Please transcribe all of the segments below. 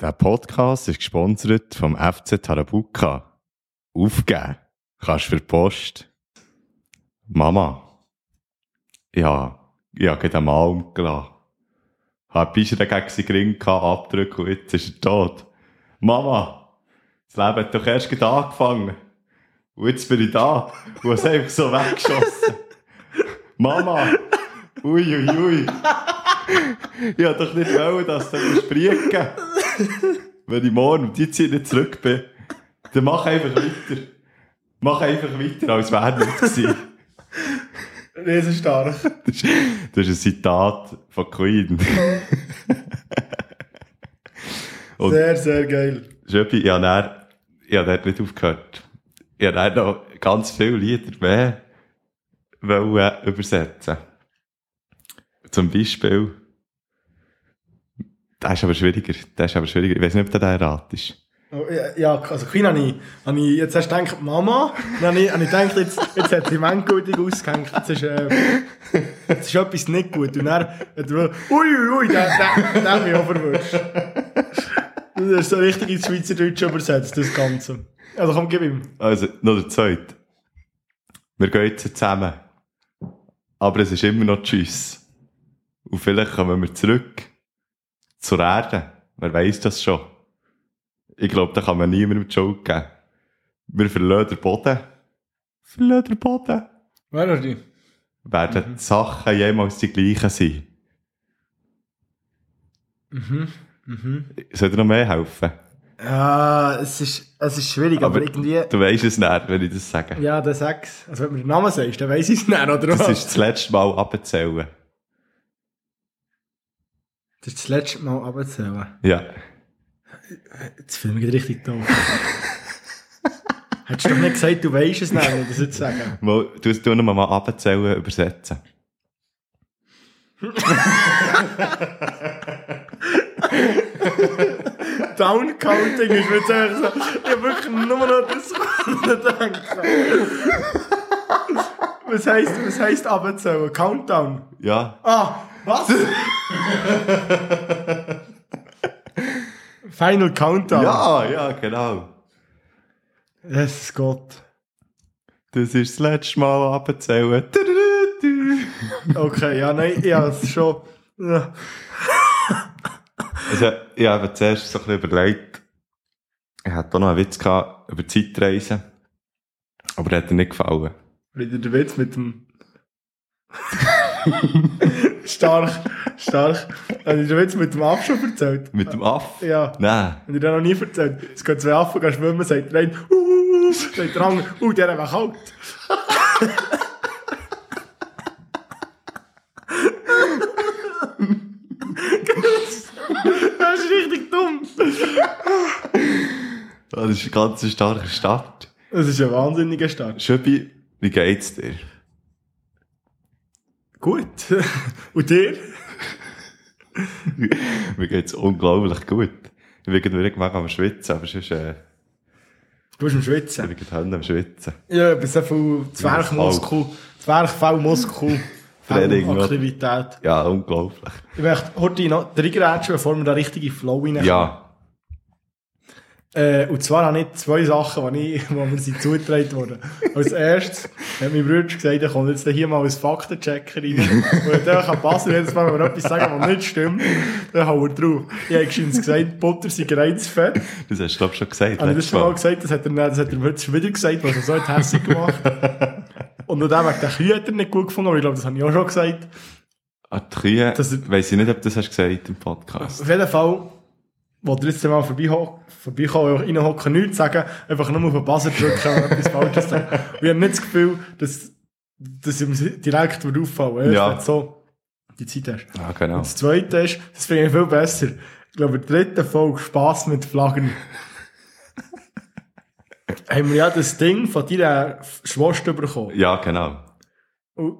Der Podcast ist gesponsert vom FC Tarabuka. Aufgeben kannst du für die Post. Mama. Ja, ich habe gerade einen Mann umgelassen. Hab Bischer gegen seinen Ring abdrücken und jetzt ist er tot. Mama, das Leben hat doch erst angefangen. Und jetzt bin ich da und es einfach so weggeschossen. Mama, ui, ui, ui. Ich wollte doch nicht wollen, dass du sprieken Wenn ich morgen um die Zeit nicht zurück bin, dann mach einfach weiter. Mach einfach weiter, als wäre nicht gewesen. Riesenstark. Das ist, das ist ein Zitat von Queen. Und- Sehr, sehr geil. Schöppi, ich habe dann, ich habe dort nicht aufgehört. Ich habe dann noch ganz viele Lieder mehr wollen übersetzen. Zum Beispiel, das ist aber schwieriger, das ist aber schwieriger. Ich weiß nicht, ob du den ratest. Oh, ja, also Queen habe ich, habe ich jetzt erst gedacht, Mama. Dann habe ich, habe ich gedacht, jetzt, jetzt hat die endgültig ausgehängt. Jetzt ist, äh, jetzt ist etwas nicht gut. Und dann, hat er, ui, ui, ui, den, den, den habe ich auch verwünscht. Das ist so richtig ins Schweizerdeutsch übersetzt, das Ganze. Also komm, gib ihm. Also, noch der zweite. Wir gehen jetzt zusammen. Aber es ist immer noch Tschüss. Und vielleicht kommen wir zurück zur Erde. Wer weiß das schon? Ich glaube, da kann man niemandem Schuld geben. Wir verlieren den Boden. Verlieren den Boden. Wer ist die? Werden die Sachen jemals die gleichen sein? Mhm. Mhm. Soll dir noch mehr helfen? Ja, es ist, es ist schwierig, aber, Aber irgendwie... Du weisst es nicht, wenn ich das sage. Ja, der Sex. Also wenn du mir den Namen sagst, dann weiss ich es nicht, oder Das was? ist das letzte Mal abzählen. Das ist das letzte Mal abzählen. Ja. Jetzt fühle ich mich richtig doof. Hättest du doch nicht gesagt, du weisst es nicht, wenn ich das jetzt sagen. Mal, du du noch mal abzählen, übersetzen. Downcounting ist mir eigentlich so, ich hab wirklich nur noch das denken. Was heisst, was heisst abzählen? Countdown? Ja. Ah, was? Final Countdown. Ja, ja, genau. Jesus Gott. Das ist das letzte Mal abzählen. Okay, ja, nein, ich habe es schon. Ja. Also, ich habe zuerst so ein bisschen überlegt, ich hatte auch noch einen Witz gehabt über Zeitreisen. Aber der hat dir nicht gefallen. Wieder der Witz mit dem. stark, stark. Habe ich den Witz mit dem Aff schon erzählt? Mit dem Aff? Ja. Nein. Habe ich den noch nie erzählt? Es gehen zwei Affen gehen schwimmen, sagt der eine, uh, uh, uh, sagt der andere, uh, der war kalt. das ist richtig dumm. Das ist ein ganz starker Start. Das ist ein wahnsinniger Start. Schöppi, wie geht's dir? Gut. Und dir? Mir geht's unglaublich gut. Ich bin wirklich am Schwitzen, aber sonst, äh, Du bist am ich Schwitzen. bin gerade am Schwitzen. Ja, bis so viel Zwerchmuskel, Zwerchfellmuskel? Aktivität. Ja, unglaublich. Ich möchte heute noch reingrätschen, bevor wir da richtige Flow reinkommen. Ja. Äh, und zwar habe ich zwei Sachen, die, ich, die mir zugetragen wurden. Als erstes hat mein Bruder gesagt, er kommt jetzt hier mal als Faktenchecker rein. Und der kann passen, jedes Mal, wenn wir etwas sagen, was nicht stimmt, dann haut er drauf. Ich habe gesagt, Butter sei reizfett. Das hast du, glaub ich, schon gesagt. Habe das mal gesagt? Das hat er, das hat er heute schon wieder gesagt, was er so hat hässlich gemacht. Und nur der wegen der Kühe hat er nicht gut gefunden, aber ich glaube, das habe ich auch schon gesagt. Ah, die Kühe, weiss ich nicht, ob du das hast gesagt im Podcast. Auf jeden Fall, wo ihr jetzt mal vorbeikommen, reinhocken, nichts sagen, einfach nur auf den Buzzer drücken und etwas Falsches sagen. Und ich habe nicht das Gefühl, dass, dass ihm direkt auffallen Ja. Wenn du so die Zeit hast. Ja, genau. Und das Zweite ist, das finde ich viel besser. Ich glaube, in der dritten Folge Spass mit Flaggen. haben wir ja das Ding von deiner Schwester bekommen. Ja, genau. Und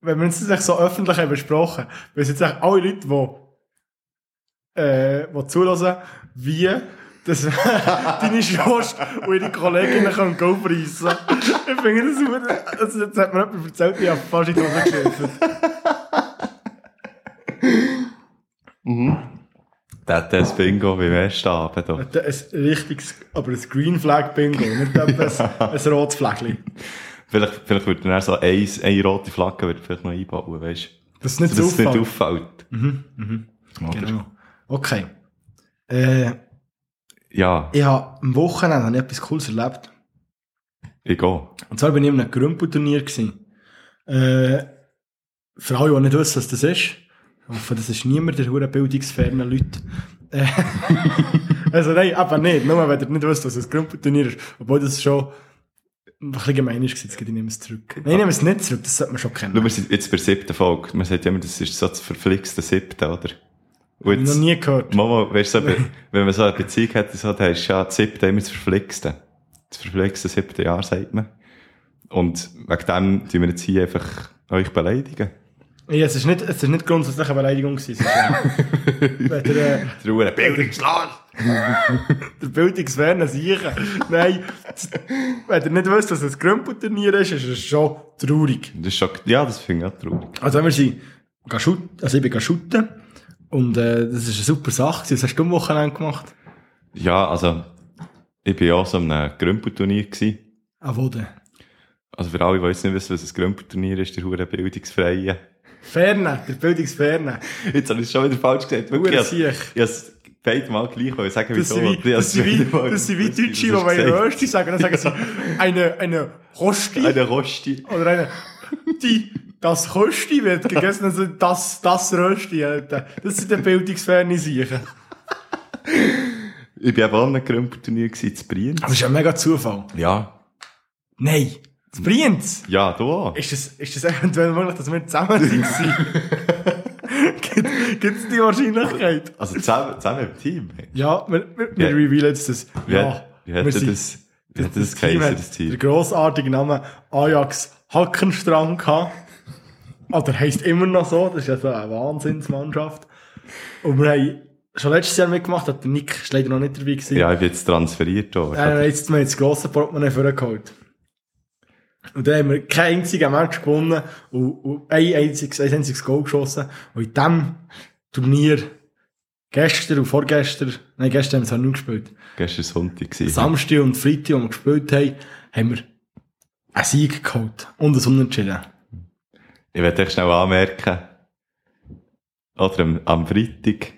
wenn wir uns das so öffentlich haben besprochen, weil es jetzt alle Leute, die, äh, die zulassen, wie das deine Schwester und ihre Kolleginnen können go preisen. Ich finde das super. Also jetzt hat mir jemand erzählt, ich habe fast in die Hose geschrieben. Der hat das Bingo beim ersten Abend. da. Ein richtiges, aber ein Green Flag Bingo, nicht etwas, ein rotes Flägli. Vielleicht, vielleicht würde er so eine, eine rote Flagge würde vielleicht noch einbauen, weißt du? Das ist nicht Dass so es nicht auffällt. auffällt. Oder? Genau. Okay. Äh, Ja, ich habe am Wochenende habe ich etwas Cooles erlebt. ich gehe. Und zwar bin ich in einem Grümpelturnier gewesen. Äh, für alle, die nicht wissen, was das ist. Ich hoffe, das ist niemand der hure bildungsfernen Leute. Äh, also nein, aber nicht. Nur wenn ihr nicht wisst, was ein Grümpelturnier ist. Obwohl das schon ein bisschen gemein ist, jetzt ich nehme es zurück. Nein, ich nehme es nicht zurück, das sollte man schon kennen. Schau, wir sind jetzt bei der siebten Folge. Man sagt ja immer, das ist so das verflixte siebte, oder? Und noch nie gehört. Mama, weißt du, wenn man so eine Beziehung hätte, so, dann ist ja das siebte immer das verflixte. Das verflixte siebte Jahr, sagt man. Und wegen dem tun wir jetzt hier einfach euch beleidigen. Ja, es ist nicht, es ist nicht grundsätzlich eine Beleidigung gewesen. Es wenn der, äh, Der Bildungsland! der Bildungsferne sicher. Nein, wenn ihr nicht wisst, was ein Grümpelturnier ist, ist es schon traurig. Das ist schon, ja, das finde ich auch traurig. Also wir sind also ich bin shooten und äh, das ist eine super Sache. Was hast du am Wochenende gemacht? Ja, also, ich bin auch so einem Grümpelturnier. Ah, wo denn? Also für alle, die jetzt nicht wissen, was ein Grümpelturnier ist, der Hure Bildungsfreie. Ferne, der Bildungsferne. Jetzt habe ich es schon wieder falsch gesagt. Wirklich, ich habe es beide Mal gleich wollen sagen, Das wieso. sind wie, das sind wie, das sind wie Deutsche, die gesagt. Rösti sagen. Dann sagen sie eine, eine Rosti Eine Rosti. oder eine, die, das Rösti wird gegessen, also das, das Rösti. Alter. Das sind die Bildungsferne sicher. Ich bin auch an einem Grümpelturnier gewesen, zu Brienz. Aber das ist ein mega Zufall. Ja. Nein. Das Brienz. Ja, du auch. Ist das, ist das eventuell möglich, dass wir zusammen waren? Gibt es die Wahrscheinlichkeit? Also zusammen, zusammen im Team. Ja, wir, wir, wir Ja. revealen jetzt das. Wie, ja, hat, wie wir das, sind- das, wie hat das, Team geheißen, hat das Der Team? grossartige Name Ajax Hackenstrang gehabt. Oder heisst immer noch so, das ist ja so eine Wahnsinnsmannschaft. Und wir haben schon letztes Jahr mitgemacht, hat der Nick ist leider noch nicht dabei gewesen. Ja, ich bin jetzt transferiert worden. Äh, wir haben jetzt, wir haben das grosse Portemonnaie vorgeholt. Und dann haben wir kein einziges Match gewonnen und, und ein einziges, ein einziges Goal geschossen. Und in diesem Turnier, gestern und vorgestern, nein, gestern haben wir es halt nicht gespielt, Gestern Sonntag gewesen. Samstag und Freitag, wo wir gespielt haben, haben wir einen Sieg geholt und ein Unentschieden. Ich werde euch schnell anmerken, oder am, am Freitag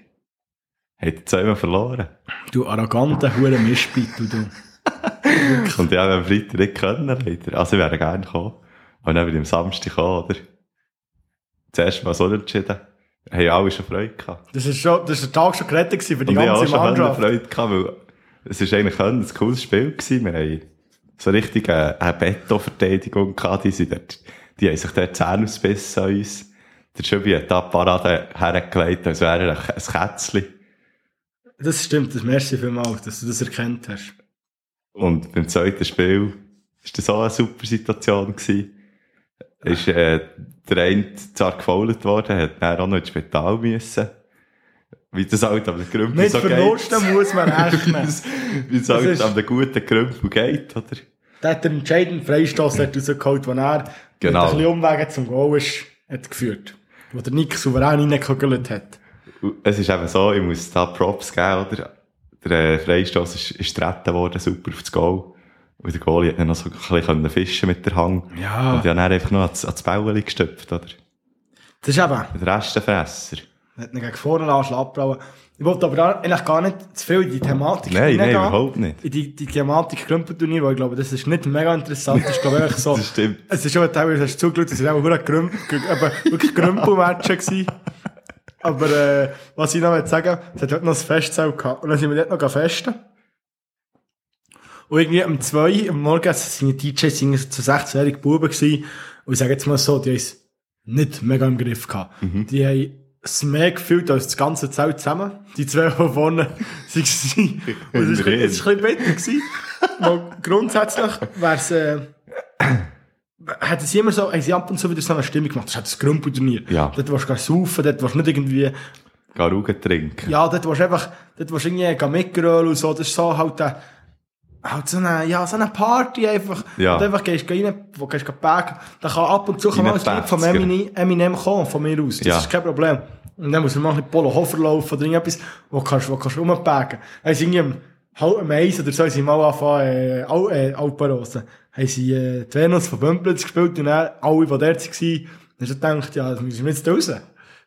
hat zweimal verloren. Du arroganter Hure Mischbeit, du, du. Und ich habe am Freitag nicht können, leider. Also ich wäre gerne gekommen. Und dann bin ich am Samstag gekommen, oder? Zuerst mal so entschieden. Haben alle schon Freude gehabt. Das ist schon, das ist der Tag schon gerettet gewesen für die Und ich habe auch ganze schon Mannschaft. Freude gehabt, weil es ist eigentlich ein cooles Spiel gewesen. Wir haben so richtig eine, eine Betonverteidigung gehabt. Die, sind dort, die haben sich dort Zähne ausgebissen an uns. Der Schöbi hat da die Parade hergelegt, als wäre er ein Kätzchen. Das stimmt, das merci vielmals, dass du das erkannt hast. Und beim zweiten Spiel war das auch eine super Situation. Gewesen. Ist, äh, der eine zwar gefault worden, hat dann auch noch ins Spital müssen. Wie das halt am Grümpel Mit so geht. Verlusten muss man rechnen. Wie es halt ist- am guten Grümpel geht, oder? Der hat den entscheidenden Freistoß rausgeholt, wo er Genau. mit ein bisschen Umwegen zum Goal ist, hat geführt. Wo der Nick souverän reingekugelt hat. Es ist eben so, ich muss da Props geben, oder? Der äh, Freistoß ist, ist getreten worden, super auf das Goal. Und der Goalie hat dann noch so ein bisschen fischen mit der Hang. Ja. Und ich habe dann einfach noch ans, ans Bäueli gestopft, oder? Das ist eben, Der Restenfresser. er hat ihn gegen vorne abbrauen. Ich wollte aber eigentlich gar nicht zu viel in die Thematik Nein, nein, überhaupt nicht. In die, die Thematik Grümpelturnier, weil ich glaube, das ist nicht mega interessant. Das ist, glaube ich, so. Das stimmt. Es ist schon teilweise, hast du zugeschaut, es sind auch wirklich Grümpelmatchen gewesen. Aber, äh, was ich noch sagen, es hat dort noch ein Festzelt gehabt. Und dann sind wir dort noch festen. Und irgendwie um zwei am Morgen, es sind die DJs, sind so 16-jährige Buben gewesen. Und ich sage jetzt mal so, die haben es nicht mega im Griff gehabt. Die haben es mehr gefühlt als das ganze Zelt zusammen. Die zwei von vorne waren. Und es ist, ein bisschen- bitter. Weil grundsätzlich wäre es, äh, hat es immer so, haben sie ab und zu wieder so eine Stimmung gemacht. Das hat das Grümpelturnier. Ja. Dort warst du saufen, dort warst du nicht irgendwie, Garugen trinken. ja, dort warst du einfach, dort warst du irgendwie gehen mitgerollen und so. Das ist so halt, äh, halt so eine, ja, so eine Party einfach. Ja. Und einfach gehst du rein, wo gehst du backen. Da kann ab und zu kann mal ein Lied von. Eminem, Eminem kommen, von mir aus. Das Ja. ist kein Problem. Und dann muss man mal ein Polo Hofer laufen oder irgendetwas, wo kannst, wo kannst du rumbagen. Dann sind irgendwie am halb Eis oder so, haben sie mal angefangen, äh, Al äh, Alpenrosen. Haben sie, äh, die Venus von Bömplitz gespielt und dann alle, die dort waren, hast du gedacht, ja, das müssen wir jetzt raus.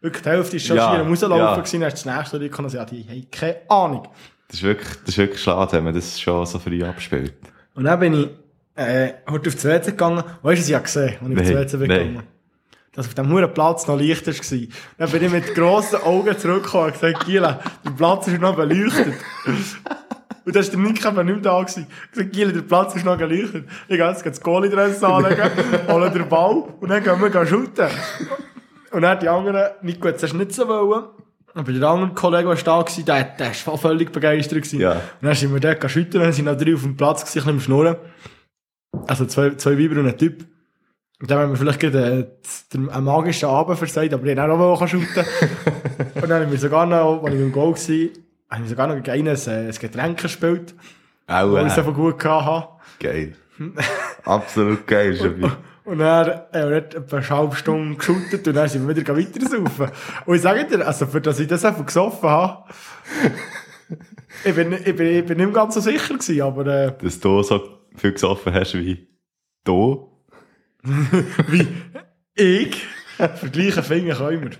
Wirklich, die Hälfte ist schon Ja, schier am Rauslaufen ja. gewesen, dann hast du das nächste Lied gekommen und ja, die haben keine Ahnung. Das ist wirklich, das ist wirklich schade, wenn man das schon so früh abspielt. Und dann bin ich, äh, heute auf die WC gegangen. Weißt du, ich ja gesehen, als ich auf die WC bin nein. gegangen? Dass auf dem huren Platz noch Licht war. Dann bin ich mit grossen Augen zurückgekommen und gesagt, Giela, der Platz ist noch beleuchtet. Und da ist der Nick eben nicht mehr da gewesen. Ich gesagt, Giela, der Platz ist noch geleuchtet. Ich gehe jetzt das Goalie-Dress anlegen, hole den Ball und dann gehen wir shooten. Und dann die anderen, Nico hat es erst nicht so wollen. Aber der andere Kollege, der da war, der, der war völlig begeistert. Gewesen. Ja. Und dann sind wir dort und dann sind noch drei auf dem Platz gewesen, ein bisschen am Schnurren. Also zwei, zwei Weiber und ein Typ. Und dann haben wir vielleicht gerade äh, den- einen magischen Abend versagt, aber ich auch noch shooten. und dann haben wir sogar noch, als ich im Goal war, haben wir sogar noch gegen einen ein, ein Getränk gespielt, Auch, weil ich es äh, einfach gut hatte. geil. Absolut geil, Schabi. Und dann haben wir dort etwa eine halbe Stunde geshootet und dann sind wir wieder weiter saufen. Und ich sage dir, also für das ich das einfach gesoffen habe, ich bin, ich bin, ich bin nicht mehr ganz so sicher gewesen, aber äh, Dass du so viel gesoffen hast wie du. wie ich vergleichen Finger können wir.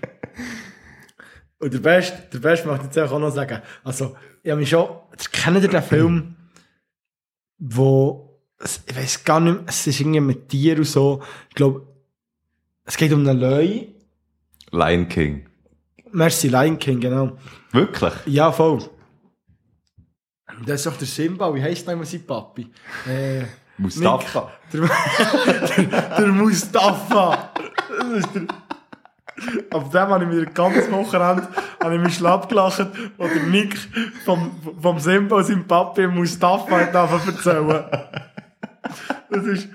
Und der Beste, der Beste möchte ich jetzt auch noch sagen. Also, ich habe mich schon, kennt ihr den Film, wo, ich weiß gar nicht mehr, es ist irgendwie mit Tieren und so, ich glaube, es geht um einen Löwe. Lion King. Merci, Lion King, genau. Wirklich? Ja, voll. Das ist doch der Simba, wie heisst denn sein Papi? Äh, Mustafa. Der, der, der Mustafa. Auf dem habe ich mir ganz Wochenende habe ich mich schlapp gelacht, wo der Nick vom, vom Simba und seinem Papi Mustafa hat erzählen. Das ist,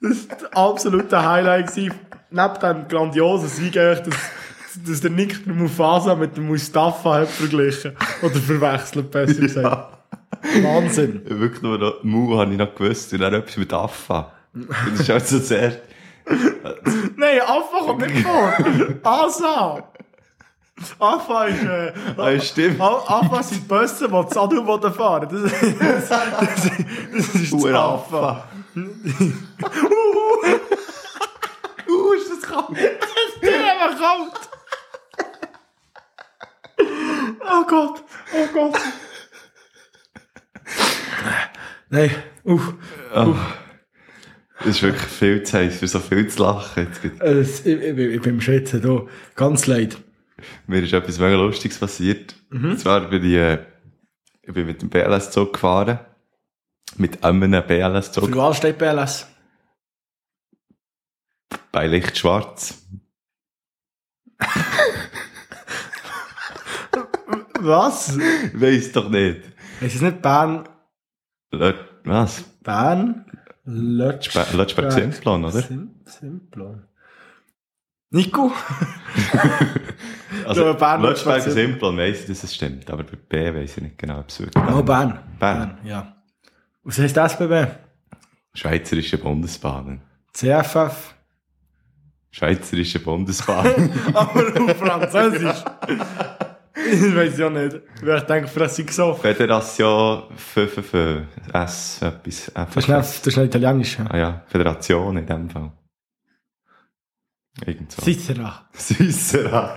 das ist absolute Highlight gewesen. Neben dem grandiosen Sieg, eigentlich, dass, dass der Nick Mufasa mit dem Mustafa hat verglichen. Oder verwechselt, besser gesagt. Wahnsinn. Wirklich nur noch, Mu habe ich noch gewusst und dann etwas mit Affa. Das ist halt so zuerst. Nein, Affa kommt nicht vor. Asa. Affa ist, äh, Ah, stimmt. Affa sind die Busse, die das Adelboden fahren. Das, das, das, das ist das Affa. Uh, ist das kalt? Das ist einfach kalt. Oh Gott, oh Gott. Nein, uff. Es ist wirklich viel zu heiß, für so viel zu lachen. Äh, Ich, ich, ich, ich bin im Schätzen hier. Ganz leid. Mir ist etwas mega Lustiges passiert. Und zwar bin ich, äh, ich bin mit dem BLS-Zug gefahren. Mit einem Für BLS-Zug was steht BLS? bei Licht schwarz. Was? Weiss doch nicht. Es ist nicht Bern. Lö- Was? Bern? Lötschberg. Simplon, oder? Sim Simplon. Nico? Also, Bern, Lötschberg Simplon weiss ich, dass es stimmt. Aber bei B weiss ich nicht genau, ob es wirklich Oh, Bern. Bern. Ja. Was heißt SBB? Schweizerische Bundesbahnen. CFF. Schweizerische Bundesbahnen. Aber auf Französisch. ich weiß ja nicht. Ich denke, Fressig gesoffen. Föderation FFF S etwas. Das ist nicht, das ist nicht italienisch. Ah ja, Föderation in dem Fall. Irgend so. Cicera. Süßer.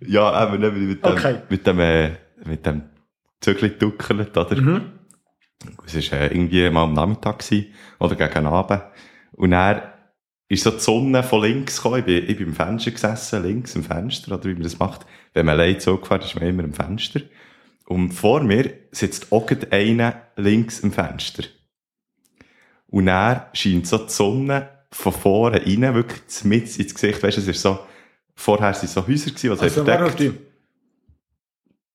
ja, eben nicht mit dem, Okay. mit dem, äh, mit dem Zügel geduckelt, oder? Mhm. Es war äh, irgendwie mal am Nachmittag gewesen, oder gegen Abend. Und dann ist so die Sonne von links gekommen. Ich bin, ich bin im Fenster gesessen, links im Fenster, oder wie man das macht. Wenn man allein so fährt, ist man immer im Fenster. Und vor mir sitzt auch einer links im Fenster. Und dann scheint so die Sonne von vorne rein, wirklich mit ins Gesicht. Weißt du, es ist so, vorher waren so Häuser, gewesen, die Also, verdeckt. auf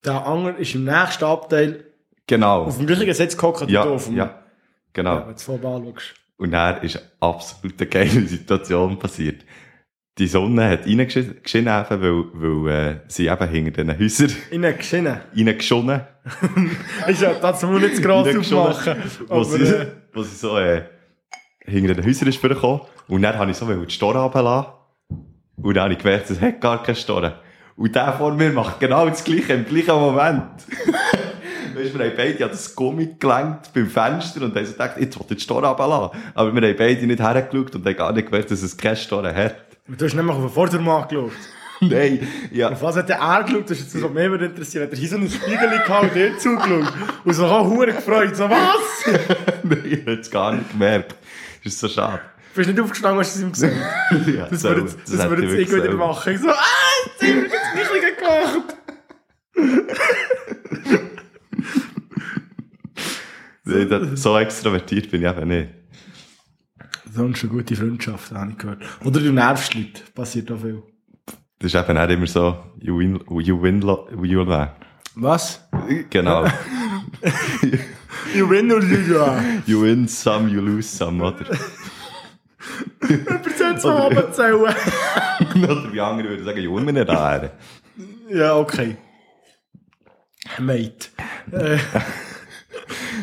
Der andere ist im nächsten Abteil Genau. auf dem gleichen Sitz gehockt Ja, auf dem... ja. Genau. Ja, wenn du vorbei anschaust. Und dann ist absolut eine geile Situation passiert. Die Sonne hat reingeschienen, eben, weil, weil äh, sie eben hinter diesen Häusern Innen geschienen. reingeschonnen. Ist ja, das muss man nicht zu gross aufmachen. Wo sie, äh, wo sie so äh, hinter den Häusern ist vorgekommen. Und dann habe ich so die Store runterlassen. Und dann habe ich gemerkt, es hat gar keine Storen. Und der vor mir macht genau das Gleiche im gleichen Moment. Weißt wir haben beide an das Gummi gelenkt beim Fenster und haben so gedacht, jetzt will ich die Storen runterlassen. Aber wir haben beide nicht hergeschaut und haben gar nicht gemerkt, dass es keine Storen hat. Du hast nämlich auf den Vordermann geschaut. Nein, ja. Auf was hat der er geschaut? Das ist jetzt was mich immer interessiert. Hat er hier so einen Spiegel gehabt und dir zugeschaut? Und so auch hure gefreut. So, was? Nein, ich habe es gar nicht gemerkt. Das ist so schade. Du bist nicht aufgestanden, hast du es ihm gesagt? Ja, Das so, würde jetzt, das ich jetzt ich wieder selber. machen. Ich so, ah, gemacht. So extrovertiert bin ich eben nicht. Sonst eine gute Freundschaft, habe ich gehört. Oder du nervst Leute. Passiert auch viel. Das ist eben auch immer so, you win, you win, you win. Was? Genau. You win or you ja. you win some, you lose some, oder? Prozent so abzählen. oder wie andere würden sagen, you win mir nicht an. Ja, okay. Mate. Äh,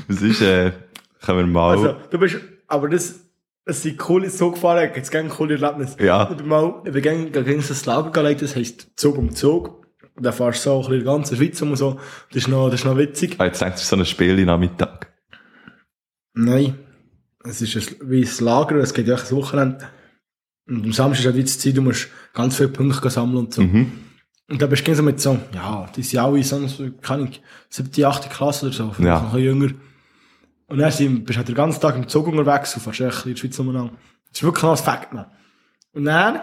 Das ist, äh, können wir mal... also, du bist, aber das, es sind coole, so gefahren, jetzt gerne coole Erlebnisse. Ja. Ich bin mal, ich bin gerne gegen das Lager gelegt, das heisst Zug um Zug. Und dann fahrst du so ein bisschen die ganze Schweiz um und so. Das ist noch, das ist noch witzig. ah, jetzt denkst du so ein Spiel in Nachmittag. Nein. Es ist ein, wie ein Lager, es geht ja ein Wochenende. Und am Samstag ist halt die Zeit, du musst ganz viele Punkte sammeln und so. Mhm. Und da bist du so mit so, ja, die sind alle so, so keine Ahnung, siebte, achte Klasse oder so, vielleicht Ja. noch ein bisschen jünger. Und dann sind, bist du halt den ganzen Tag im Zug unterwegs und fährst echt in der Schweiz umeinander. Das ist wirklich noch ein Fakt, man. Und dann,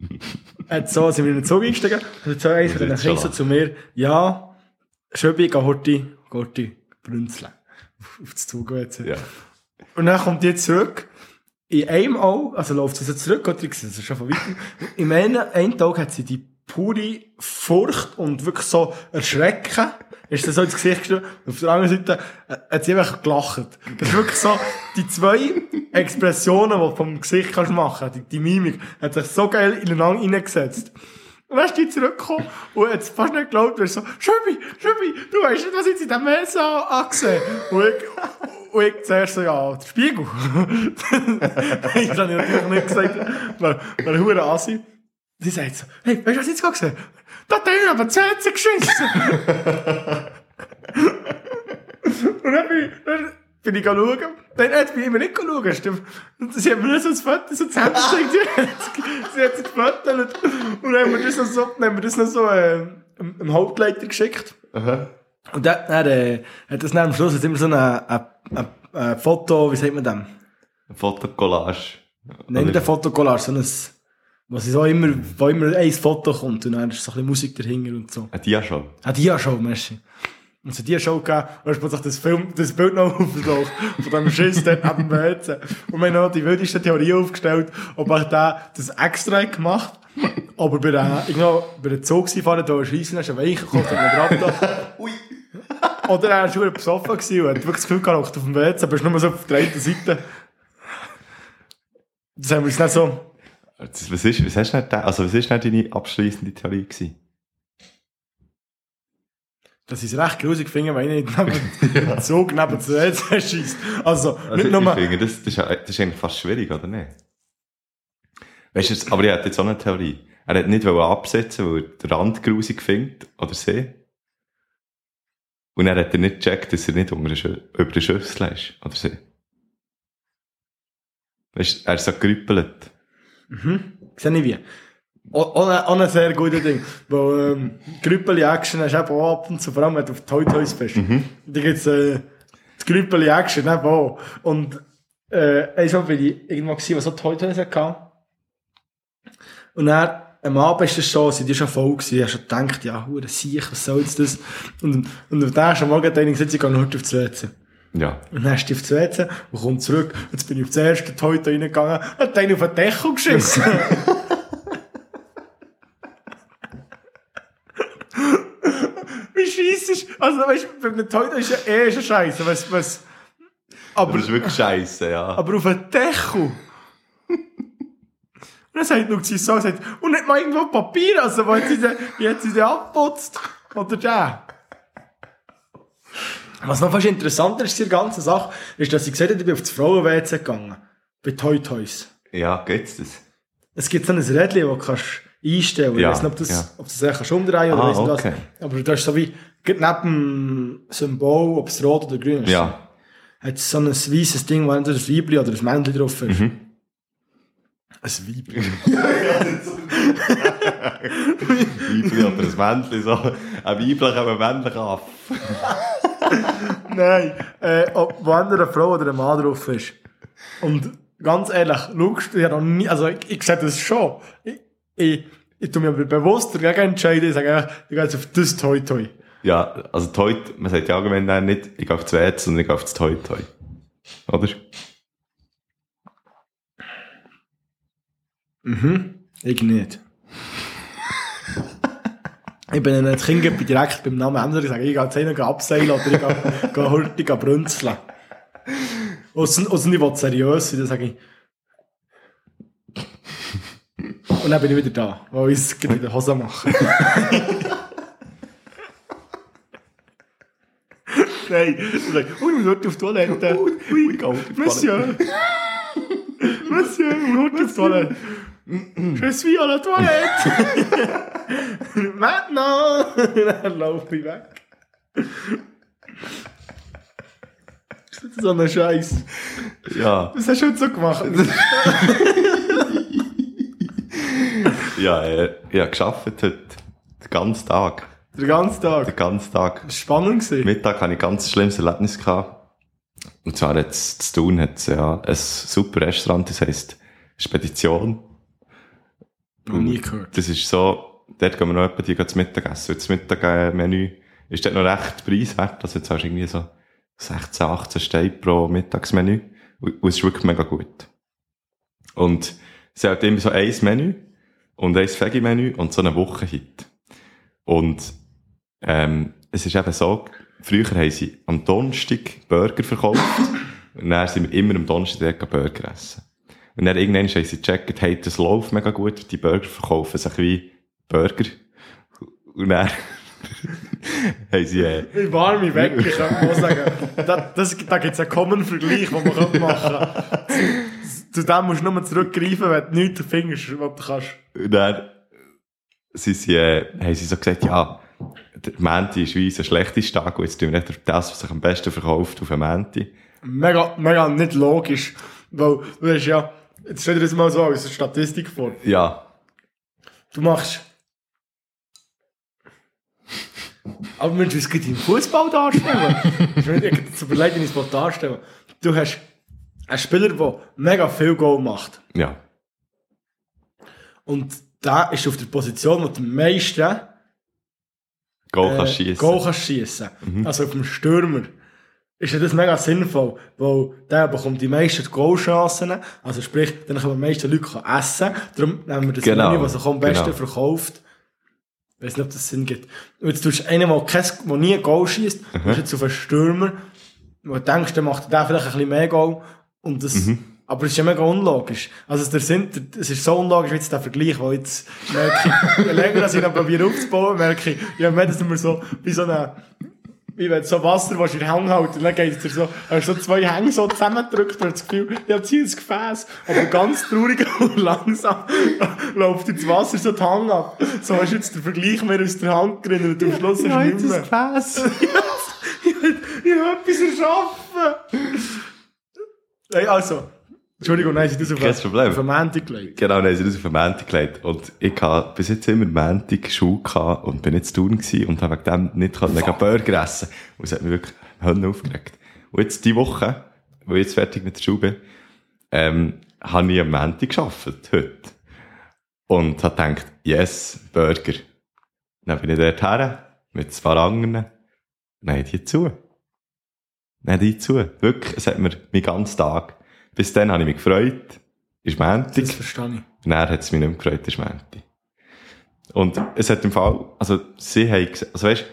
hat so, sind wir in den Zug eingestiegen, und so eins von den jetzt Kindern zu mir, ja, Schöbi, geh heute, geh heute brünzeln. Auf das Zug WC. Ja. Und dann kommt die zurück. In einem Auge, also läuft sie so zurück, oder ich sehe ist schon von weitem. In einem, einen Tag hat sie die pure Furcht und wirklich so Erschrecken, ist das so ins Gesicht gestellt. Auf der anderen Seite äh, hat sie einfach gelacht. Das ist wirklich so, die zwei Expressionen, die du vom Gesicht kannst machen, die, die Mimik, hat sich so geil ineinander reingesetzt. Und dann ist die zurückgekommen und hat fast nicht geglaubt, weil so, Schöbi, Schöbi, du weißt nicht, was ich in diesem Mesa angesehen Und ich, und ich zuerst so, ja, der Spiegel. das habe ich natürlich nicht gesagt, weil, weil hure Assi. Sie sagt so, hey, weißt du, was ich jetzt gerade gesehen? Da hat einer aber Zähne geschissen. und dann bin ich, dann bin ich schauen. Nein, jetzt bin ich immer nicht schauen, stimmt. Und sie hat mir nur so ein Foto, so Zähne gezeigt. Sie hat- sich gefotolt. Und dann haben wir das noch so, dann haben wir das noch so, äh, im, Hauptleiter geschickt. Aha. Und dann, dann äh, hat das dann am Schluss hat immer so ein, ein, ein, ein Foto, wie sagt man dem? Ein Fotokollage. Nein, nicht ein Fotokollage, sondern ein, was so immer, wo immer ein Foto kommt und dann ist so ein bisschen Musik dahinter und so. Ein Dia-Show. Ah, Dia-Show, merci. Und so Dia-Show gegeben, und dann ist plötzlich das Film, das Bild noch aufgetaucht, von dem Schiss dort neben dem WC. Und wir haben noch die wildeste Theorie aufgestellt, ob er da das extra hat gemacht aber bei der, irgendwo, bei der Zugfahren, da schiessen, hast du einen Weichen gekocht, und einen Grab Ui. Oder er war schon besoffen gewesen und hat wirklich das Gefühl gehabt, auf dem WC, aber ist nur so auf der einen Seite. Das haben wir uns nicht so, Was ist, was hast du nicht, also was ist nicht deine abschließende Theorie gewesen? ich es recht grusig finde, wenn ich nicht neben dem Zug neben WC schießt. Also, Also nicht ich, nur, finde, das, das, ist, ja- das ist eigentlich fast schwierig, oder nicht? Weißt du, jetzt- aber er hat jetzt auch eine Theorie. Er hat nicht absetzen, weil er den Rand grusig findet, oder sie. Und er hat er nicht gecheckt, dass er nicht unter über der Schüssel ist, oder sie. Weißt du, er ist so gerüppelt. Sehe ich wie. Auch, auch, ein- auch ein sehr guter Ding. Weil, ähm, Grüppeli-Action hast du eben auch ab und zu, vor allem wenn du auf Toy Toys bist. Da gibt's, äh, das Grüppeli-Action eben auch. Und, äh, einmal bin ich irgendwo gewesen, was so Toy Toys hatte. Und dann, am Abend ist das schon, sind die schon voll gewesen. Ich habe schon gedacht, ja, hure Siech, was soll jetzt das? Und, und auf den ersten Morgen hat einer gesagt, ich gehe noch heute aufs WC. Ja. Und dann die aufs WC und kommt zurück. Jetzt bin ich auf das erste Toy reingegangen, hat einen auf den Deckel geschissen. Wie scheisse ist, also weißt du, beim Toy Toy ist ja eh schon scheiße, was, was, Aber das ist wirklich scheiße, ja. aber auf den Deckel. Und dann sagt Luxi so, sagt, und nicht mal irgendwo Papier, also, wo hat sie den, wie hat sie den abputzt? Oder der? Was noch fast interessanter ist, in der ganzen Sache, ist, dass sie gesagt hat, ich bin auf das Frauen-WC gegangen. Bei Toy Toys. Ja, geht's das? es gibt so ein Rädchen, das du kannst einstellen. Ja, ich weiß nicht, ob du das, ja. ob das kannst umdrehen oder Ah, weiss nicht okay. was. Aber du hast so wie, neben dem Symbol, ob es rot oder grün ist, Ja. hat es so ein weißes Ding, wo entweder ein Weibli oder ein Männchen drauf ist. Mhm. Ein Weibli. Weibli oder ein Männchen, so. Ein weiblich, aber männlich Aff. Nein, äh, ob entweder eine Frau oder ein Mann drauf ist. Und ganz ehrlich, schaust du ja noch nie, also ich, ich sehe das schon. Ich, ich, ich tue mich aber bewusst dagegen entscheiden, ich sage einfach, ich gehe jetzt auf das Toi Toi. Ja, also Toi, man sagt ja allgemein dann nicht, ich gehe auf das WC, sondern ich gehe auf das Toi Toi. Oder? Mhm. Ich nicht. Ich bin ein Kind bin direkt beim Namen ändern, ich sage, ich gehe jetzt einen abseilen oder ich gehe, gehe hurtig brünzeln. Ausser ich will seriös sein, dann sage ich. Und dann bin ich wieder da, weil ich es gerade in der Hose mache. Nein, ich sage, ui, ich muss heute auf die Toilette. Ui, auf die Monsieur. Monsieur, ich muss auf die Toilette. Je suis à la toilette. Maintenant. Dann laufe ich weg. Das ist so ein Scheiß. Ja, Was hast du heute so gemacht? ja, äh, ich habe gearbeitet heute. Den ganzen Tag. Den ganzen Tag. Den ganzen Tag. Das spannend. gewesen. Mittag hatte ich ein ganz schlimmes Erlebnis gehabt. Und zwar jetzt zu tun hat ja ein super Restaurant, das heisst Spedition. Noch nie gehört. Das ist so, dort gehen wir noch etwa die gehen zu Mittagessen. Das Mittagmenü ist dort noch recht preiswert. Also jetzt hast du irgendwie so 16, 18 Steine pro Mittagsmenü. Und es ist wirklich mega gut. Und sie hat immer so ein Menü und ein Veggie-Menü und so eine Wochenhit. Und ähm, es ist eben so, früher haben sie am Donnerstag Burger verkauft und dann sind wir immer am Donnerstag Burger essen. Und dann irgendwann haben sie gecheckt, hey, das läuft mega gut, die Burger verkaufen sich wie Burger. Und dann haben sie, äh, Ich war mich weg, ich kann mal sagen. Da, das, da gibt es einen common Vergleich, den man machen kann. Zu, zu dem musst du nur zurückgreifen, wenn du nichts findest, was du kannst. und dann sind sie, äh, haben sie so gesagt, ja, der Menti ist wie unser schlechtester Tag und jetzt tun wir nicht das, was sich am besten verkauft, auf den Menti. Mega, mega nicht logisch. Weil du hast ja, jetzt stell dir das mal so als eine Statistik vor. Ja, Du machst. Aber wenn du es gerade im Fußball darstellen, ich will jetzt überlegen, wie ich es darstellen Du hast einen Spieler, der mega viel Goal macht. ja, Und der ist auf der Position, wo der meiste Goal äh, kannst schiessen. Goal kannst schiessen. Also auf dem Stürmer. Ist ja das mega sinnvoll, weil der bekommt die meisten Goalchancen, also sprich, dann können die meisten Leute essen. Darum nehmen wir das Genau, Menü, was sich am besten genau. verkauft. Ich weiß nicht, ob das Sinn gibt. Und jetzt tust du einen, der, kein, der nie ein Goal schießt, Mhm. du jetzt auf einen Stürmer, wo du denkst, der macht der vielleicht ein bisschen mehr Goal. Und das, Mhm. aber es ist ja mega unlogisch. Also, der Sinn, es ist so unlogisch, wie jetzt der Vergleich, weil jetzt merke ich, je länger ich noch probiere aufzubauen, merke ich, ja, mehr, dass wir so, wie so eine, wie wenn du so Wasser in den Hang halten, und dann geht es dir so, hast du so zwei Hänge so zusammengedrückt, und hast das Gefühl, ich hab hier ins Gefäß, aber ganz traurig und langsam läuft ins Wasser so den Hang ab. So hast du jetzt den Vergleich mehr aus der Hand gerinnen und am Schluss hast du nicht mehr. Gefäß. Ich habe etwas erschaffen! Hey, also, Entschuldigung, nein, sie das auf Problem. auf Montag gelegt. Genau, haben sie das auf Montag gelegt. Und ich habe bis jetzt immer Montag Schule gehabt und bin jetzt tun gewesen und habe wegen dem nicht können Burger essen. Und es hat mich wirklich Höllen aufgeregt. Und jetzt die Woche, wo ich jetzt fertig mit der Schule bin, ähm, habe ich am Montag gearbeitet, heute. Und habe gedacht, yes, Burger. Dann bin ich dort her, mit zwei anderen. Haben die zu. Haben die zu. Wirklich, es hat mir meinen ganzen Tag. Bis dann habe ich mich gefreut. Ist Montag. Das verstehe ich. Dann hat es mich nicht mehr gefreut, ist Menti. Und es hat im Fall, also sie haben gesagt, also weißt,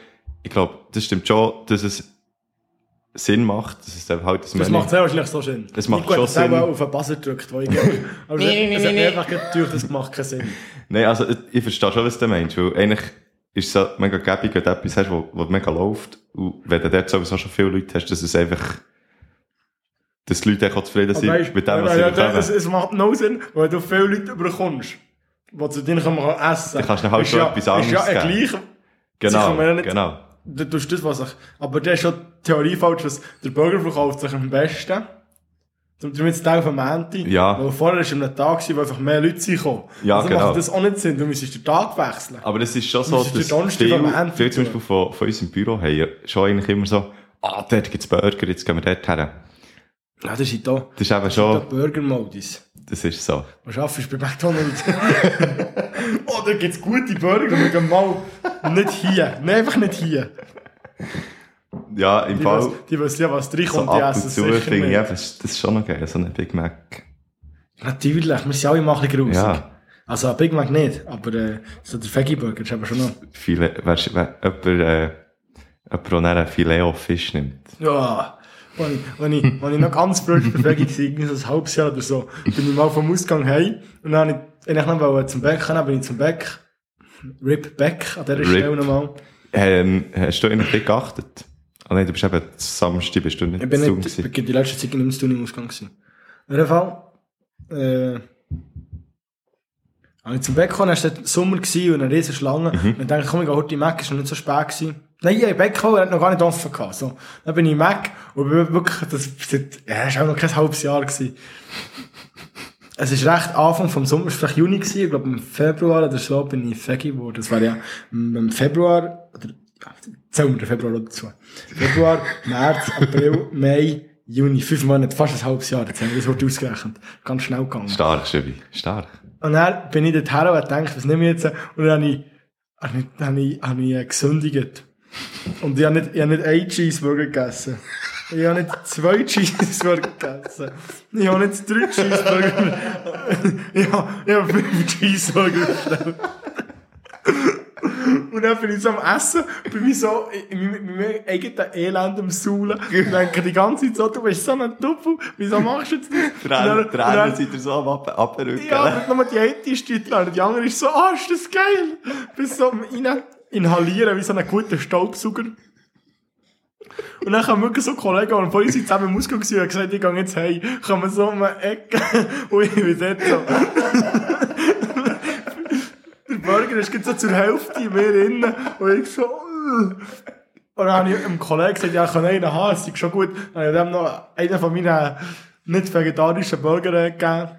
ich glaube, das stimmt schon, dass es Sinn macht, dass es halt das Das Menü- macht sehr wahrscheinlich so Sinn. Das macht Gut, schon dass Sinn. auch auf den Buzzer drückt, wo ich gehe. Aber Nee, es nee, hat nee, einfach gedacht, das macht keinen Sinn. Nein, also ich verstehe schon, was du meinst, weil eigentlich ist es so mega gäbig, wenn du etwas hast, wo, wo mega läuft, und wenn du dort sowieso schon viele Leute hast, dass es einfach, Dass die Leute auch zufrieden sind Weißt, mit dem, was ja, sie ja, bekommen. es, es macht no Sinn, weil du viele Leute bekommst, die zu kann man essen Dann kannst du halt schon ja, etwas ja anderes ein geben. gleich, Genau, ja nicht- genau. du tust das, was ich, aber das ist schon die Theorie falsch, dass der Burger verkauft sich am besten. Damit es Teil vom Montag. Ja. Weil vorher war ein Tag, wo einfach mehr Leute sind gekommen. Ja, also genau. macht das auch nicht Sinn, du müsstest den Tag wechseln. Aber es ist schon so, Das dass viele, am Ende. viele zum Beispiel von, von uns im Büro haben ja schon eigentlich immer so, ah, dort gibt's Burger, jetzt gehen wir dort her. Ja, das ist da. Das ist eben schon, Burger-Modus. das ist so. Was arbeitest du bei McDonalds? oh, da gibt's gute Burger, wir gehen mal nicht hier. Nein, einfach nicht hier. Ja, im Die, Fall, was, die wissen ja, was so reinkommt, die ab und essen zu sicher finde ich eben, das das ist schon noch geil, so ein Big Mac. Natürlich, wir sind alle mal ein bisschen grusig. Ja. Also, ein Big Mac nicht, aber äh, so der Veggie-Burger ist aber schon noch... Viele, weißt du, wenn jemand, äh, jemand, der dann ein Filet of Fisch nimmt. Ja, wenn ich, wenn ich, wenn ich noch ganz frisch Veggie war, irgendwie so ein halbes Jahr oder so, bin ich mal vom Ausgang heim und dann habe ich, wenn ich noch zum Bäck, dann bin ich zum Bäck. Rip Beck an dieser. Stelle nochmal. Ähm, hast du ein bisschen geachtet? Ah nein, du bist eben Samstag, bist du nicht Ich bin zu nicht, gewesen. ich bin die letzte Zeit nicht im Studio im Ausgang gewesen. Auf jeden Fall, äh, als ich zum Bäck kam, war es Sommer und eine riesen Schlange. Mhm. Und ich dachte, komm, ich gehe heute in Mac, ist noch nicht so spät gewesen. Nein, ich bin Bäck gekommen, er hat noch gar nicht offen gehabt. So. Dann bin ich Mac und bin wirklich, das, seit, ja, das war auch noch kein halbes Jahr gewesen. Es ist recht Anfang vom Sommer, vielleicht Juni gewesen, ich glaube im Februar oder so bin ich Fegi geworden. Das war ja im Februar, oder, ja, zählen wir den Februar dazu. Februar, März, April, Mai, Juni, fünf Monate, fast ein halbes Jahr, jetzt haben wir das Wort ausgerechnet. Ganz schnell gegangen. Stark, Schöbi, stark. Und dann bin ich dort her und gedacht, was nehme ich jetzt? Und dann habe ich, habe ich, habe ich, habe ich gesündigt. Und ich habe nicht, ich habe nicht einen Cheeseburger gegessen. Ich habe nicht zwei Cheeseburger gegessen. Ich habe nicht drei Cheeseburger. Ich habe, ich habe fünf Cheeseburger bestellt. Und dann bin ich so am Essen, bin ich so in meinem, in meinem eigenen Elend am Saulen. Und denke die ganze Zeit so, du bist so ein Doppel, wieso machst du jetzt das? Tränen, Tränen sind dir so am Ab- Abrücken. ja, aber nur die eine ist die andere ist so, ah, ist das geil. Bis so am rein inhalieren, wie so ein guter Staubsauger. Und dann kamen wirklich so Kollegen, die vorhin zusammen im Ausgang haben gesagt, ich gehe jetzt heim. Kommen so um eine Ecke. Und ich bin dort so. Der Burger ist gerade so zur Hälfte mir innen. Und ich so. Und dann habe ich einem Kollegen gesagt, ja, ich kann einen haben, es ist schon gut. Dann habe ich dem noch einen von meinen nicht vegetarischen Burger gegeben.